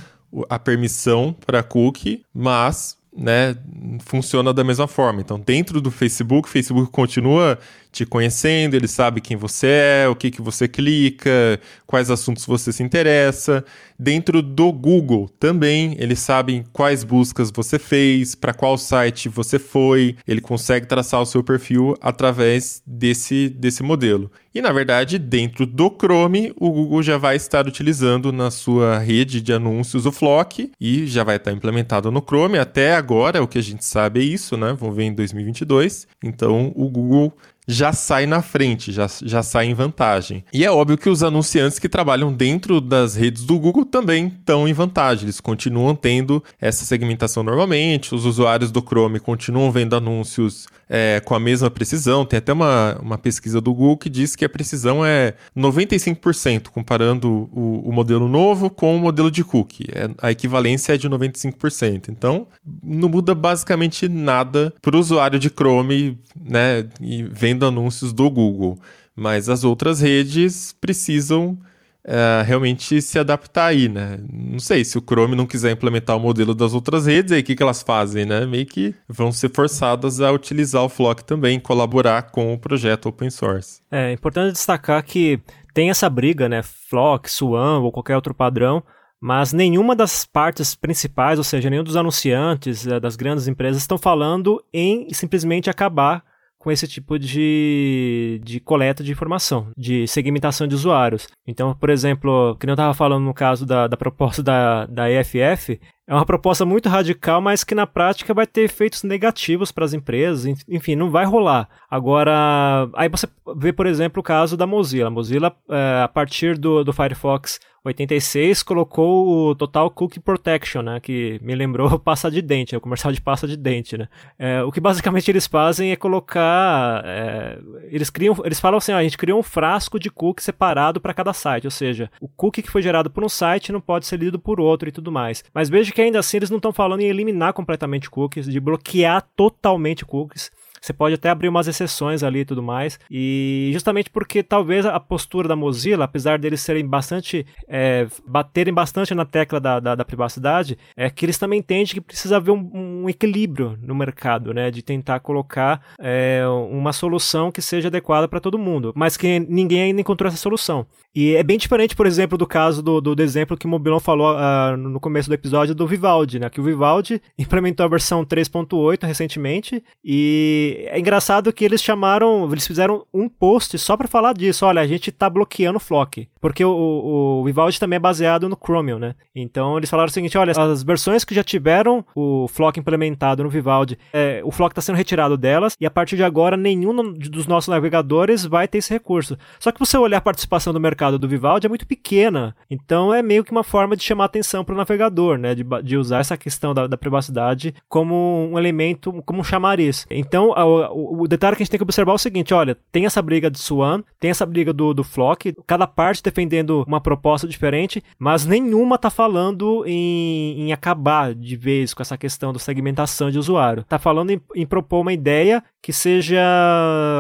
a permissão para cookie, mas né, funciona da mesma forma. Então, dentro do Facebook, o Facebook continua te conhecendo, ele sabe quem você é, o que, que você clica, quais assuntos você se interessa. Dentro do Google também, eles sabem quais buscas você fez, para qual site você foi, ele consegue traçar o seu perfil através desse, desse modelo. E na verdade, dentro do Chrome, o Google já vai estar utilizando na sua rede de anúncios o Flock e já vai estar implementado no Chrome. Até agora, o que a gente sabe é isso, né? Vamos ver em 2022. Então, o Google já sai na frente, já, já sai em vantagem. E é óbvio que os anunciantes que trabalham dentro das redes do Google também estão em vantagem, eles continuam tendo essa segmentação normalmente, os usuários do Chrome continuam vendo anúncios é, com a mesma precisão. Tem até uma, uma pesquisa do Google que diz que a precisão é 95%, comparando o, o modelo novo com o modelo de cookie. É, a equivalência é de 95%. Então, não muda basicamente nada para o usuário de Chrome, né, e vendo anúncios do Google. Mas as outras redes precisam é, realmente se adaptar aí, né? Não sei, se o Chrome não quiser implementar o modelo das outras redes, aí o que, que elas fazem, né? Meio que vão ser forçadas a utilizar o Flock também, colaborar com o projeto open source. É importante destacar que tem essa briga, né? Flock, Swan ou qualquer outro padrão, mas nenhuma das partes principais, ou seja, nenhum dos anunciantes é, das grandes empresas estão falando em simplesmente acabar com esse tipo de, de coleta de informação, de segmentação de usuários. Então, por exemplo, que eu estava falando no caso da, da proposta da, da EFF, é uma proposta muito radical, mas que na prática vai ter efeitos negativos para as empresas, enfim, não vai rolar. Agora, aí você vê, por exemplo, o caso da Mozilla. A Mozilla, é, a partir do, do Firefox 86 colocou o Total Cookie Protection, né, que me lembrou pasta de dente, é o comercial de pasta de dente, né. É, o que basicamente eles fazem é colocar, é, eles criam, eles falam assim, ó, a gente criou um frasco de cookie separado para cada site, ou seja, o cookie que foi gerado por um site não pode ser lido por outro e tudo mais. Mas veja que ainda assim eles não estão falando em eliminar completamente cookies, de bloquear totalmente cookies. Você pode até abrir umas exceções ali e tudo mais. E justamente porque talvez a postura da Mozilla, apesar deles serem bastante. É, baterem bastante na tecla da, da, da, privacidade, é que eles também entendem que precisa haver um, um equilíbrio no mercado, né? De tentar colocar é, uma solução que seja adequada para todo mundo. Mas que ninguém ainda encontrou essa solução. E é bem diferente, por exemplo, do caso do, do, do exemplo que o Mobilon falou uh, no começo do episódio do Vivaldi, né? Que o Vivaldi implementou a versão 3.8 recentemente e é engraçado que eles chamaram, eles fizeram um post só para falar disso. Olha, a gente tá bloqueando o Flock, porque o, o, o, Vivaldi também é baseado no Chromium, né? Então eles falaram o seguinte: olha, as versões que já tiveram o Flock implementado no Vivaldi, é, o Flock está sendo retirado delas e a partir de agora nenhum dos nossos navegadores vai ter esse recurso. Só que você olhar a participação do mercado do Vivaldi é muito pequena. Então é meio que uma forma de chamar atenção para o navegador, né? De, de, usar essa questão da, da, privacidade como um elemento, como um chamariz. Então o, o, detalhe que a gente tem que observar é o seguinte: olha, tem essa briga de Swan, tem essa briga do, do Flock, cada parte defendendo uma proposta diferente, mas nenhuma tá falando em, em acabar de vez com essa questão da segmentação de usuário. Tá falando em, em propor uma ideia que seja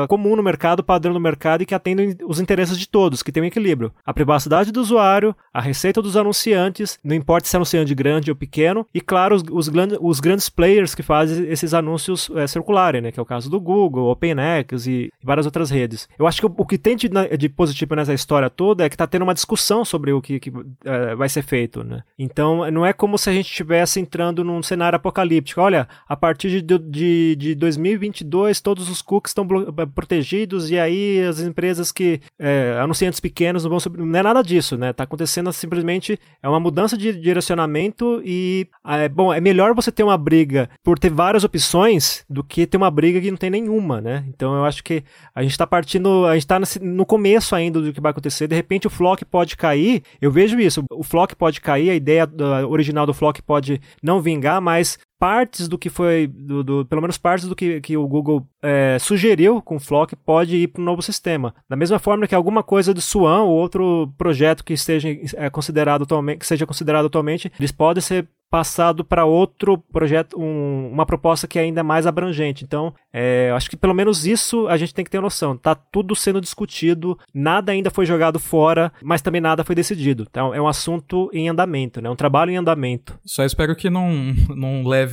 comum no mercado, padrão no mercado e que atenda os interesses de todos, que tem um equilíbrio. A privacidade do usuário, a receita dos anunciantes, não importa se é anunciante grande ou pequeno, e claro, os, os, os grandes players que fazem esses anúncios é, circularem, né, que é o caso do Google, OpenX e várias outras redes. Eu acho que o, que tem de, de, positivo nessa história toda é que está tendo uma discussão sobre o que, que é, vai ser feito, né? Então, não é como se a gente estivesse entrando num cenário apocalíptico. Olha, a partir de, de, de 2022, todos os cookies estão é, protegidos e aí as empresas que é, anunciantes pequenos não vão subir. Não é nada disso, né? Tá acontecendo simplesmente é uma mudança de direcionamento e é, bom, é melhor você ter uma briga por ter várias opções do que ter uma briga não tem nenhuma, né? Então eu acho que a gente está partindo, a gente está no começo ainda do que vai acontecer. De repente o Flock pode cair. Eu vejo isso. O Flock pode cair, a ideia original do Flock pode não vingar, mas partes do que foi, do, do, pelo menos partes do que, que o Google é, sugeriu com o Flock pode ir para o novo sistema. Da mesma forma que alguma coisa do Swan ou outro projeto que esteja é, considerado atualmente, que seja considerado atualmente, eles podem ser passado para outro projeto, um, uma proposta que é ainda mais abrangente. Então, é, acho que pelo menos isso a gente tem que ter noção. Tá tudo sendo discutido, nada ainda foi jogado fora, mas também nada foi decidido. Então, é um assunto em andamento, né? Um trabalho em andamento. Só espero que não, não leve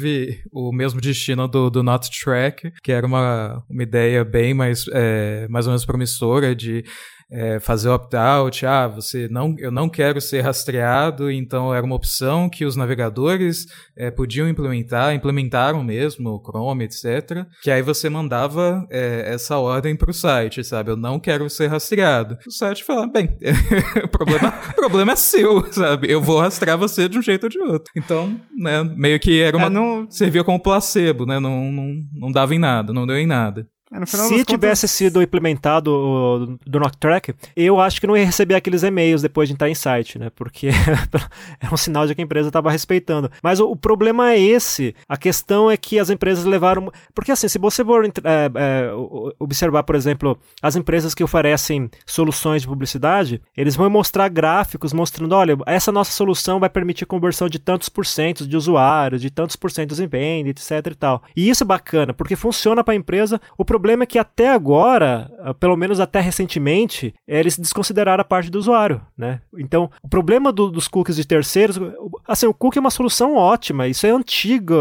o mesmo destino do, do Not Track, que era uma, uma ideia bem mais, é, mais ou menos promissora de é, fazer opt-out, ah, você não, eu não quero ser rastreado, então era uma opção que os navegadores é, podiam implementar, implementaram mesmo, o Chrome, etc. Que aí você mandava é, essa ordem para o site, sabe? Eu não quero ser rastreado. O site fala, bem, o problema, problema é seu, sabe? Eu vou rastrear você de um jeito ou de outro. Então, né, meio que era uma. É, não... servia como placebo, né? Não, não, não dava em nada, não deu em nada. É, Se tivesse contas... sido implementado o, do eu acho que não ia receber aqueles e-mails depois de entrar em site, né? Porque é um sinal de que a empresa estava respeitando. Mas o, o, problema é esse. A questão é que as empresas levaram. Porque assim, se você for é, é, observar, por exemplo, as empresas que oferecem soluções de publicidade, eles vão mostrar gráficos mostrando: olha, essa nossa solução vai permitir conversão de tantos por cento de usuários, de tantos por cento em venda, etc e tal. E isso é bacana, porque funciona para a empresa. O problema é que até agora, ah, pelo menos até recentemente, eles desconsideraram a parte do usuário, né? Então, o problema do, dos cookies de terceiros, assim, o cookie é uma solução ótima, isso é antigo,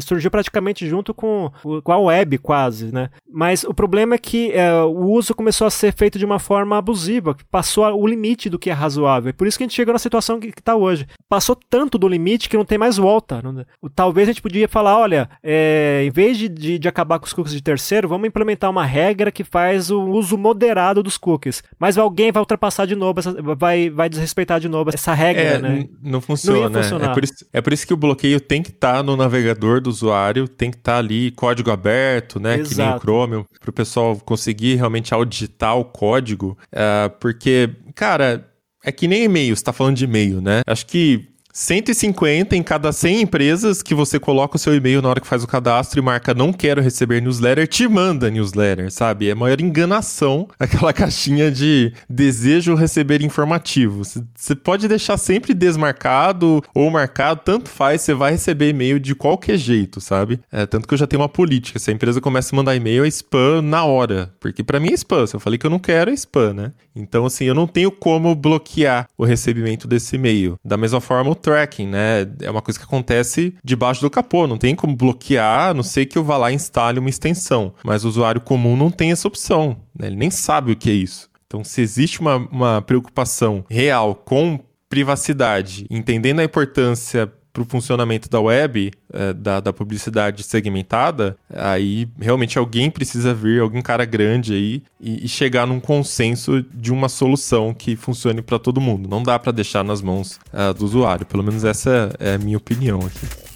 surgiu praticamente junto com, com a web quase, né? Mas o problema é que é, o uso começou a ser feito de uma forma abusiva, passou o limite do que é razoável. É por isso que a gente chegou na situação que está hoje. Passou tanto do limite que não tem mais volta. Não, talvez a gente podia falar, olha, é, em vez de, de, de acabar com os cookies de terceiro, vamos vamos implementar uma regra que faz o uso moderado dos cookies. Mas alguém vai ultrapassar de novo, essa, vai, vai desrespeitar de novo essa regra, é, né? Não funciona. Não é, por isso, é por isso que o bloqueio tem que estar tá no navegador do usuário, tem que estar tá ali código aberto, né? Exato. Que nem o Chromium, para o pessoal conseguir realmente auditar o código. Uh, porque, cara, é que nem e-mail, você tá falando de e-mail, né? Acho que 150 em cada 100 empresas que você coloca o seu e-mail na hora que faz o cadastro e marca não quero receber newsletter, te manda newsletter, sabe? É a maior enganação aquela caixinha de desejo receber informativo. Você pode deixar sempre desmarcado ou marcado, tanto faz, você vai receber e-mail de qualquer jeito, sabe? É, tanto que eu já tenho uma política, se a empresa começa a mandar e-mail é spam na hora, porque para mim é spam, se eu falei que eu não quero é spam, né? Então assim, eu não tenho como bloquear o recebimento desse e-mail. Da mesma forma, tracking, né? É uma coisa que acontece debaixo do capô, não tem como bloquear, a não sei que eu vá lá e instale uma extensão. Mas o usuário comum não tem essa opção, né? Ele nem sabe o que é isso. Então, se existe uma, uma preocupação real com privacidade, entendendo a importância para o funcionamento da web, é, da, da, publicidade segmentada, aí realmente alguém precisa vir, algum cara grande aí, e, e chegar num consenso de uma solução que funcione para todo mundo. Não dá para deixar nas mãos uh, do usuário. Pelo menos essa é a minha opinião aqui.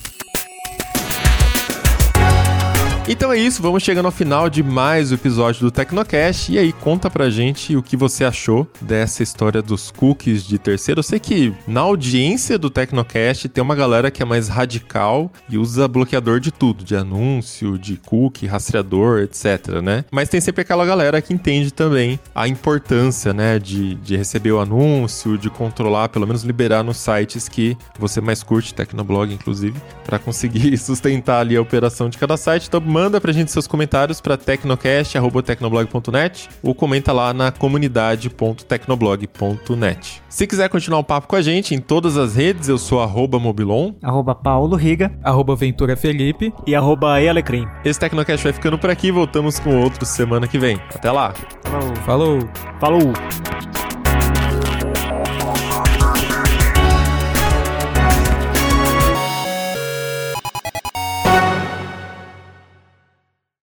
Então é isso, vamos chegando ao final de mais um episódio do Tecnocast. E aí, conta pra gente o que você achou dessa história dos cookies de terceiro. Eu sei que na audiência do Tecnocast tem uma galera que é mais radical e usa bloqueador de tudo, de anúncio, de cookie, rastreador, etc, né? Mas tem sempre aquela galera que entende também a importância, né, de, de receber o anúncio, de controlar, pelo menos liberar nos sites que você mais curte, Tecnoblog inclusive, para conseguir sustentar ali a operação de cada site. Então, manda pra gente seus comentários para tecnocast.tecnoblog.net ou comenta lá na comunidade.tecnoblog.net. Se quiser continuar o um papo com a gente em todas as redes, eu sou arroba Mobilon, arroba Paulo Riga, arroba Ventura Felipe e arroba Ealecrim. Esse Tecnocast vai ficando por aqui, voltamos com outro semana que vem. Até lá! Falou! Falou! Falou.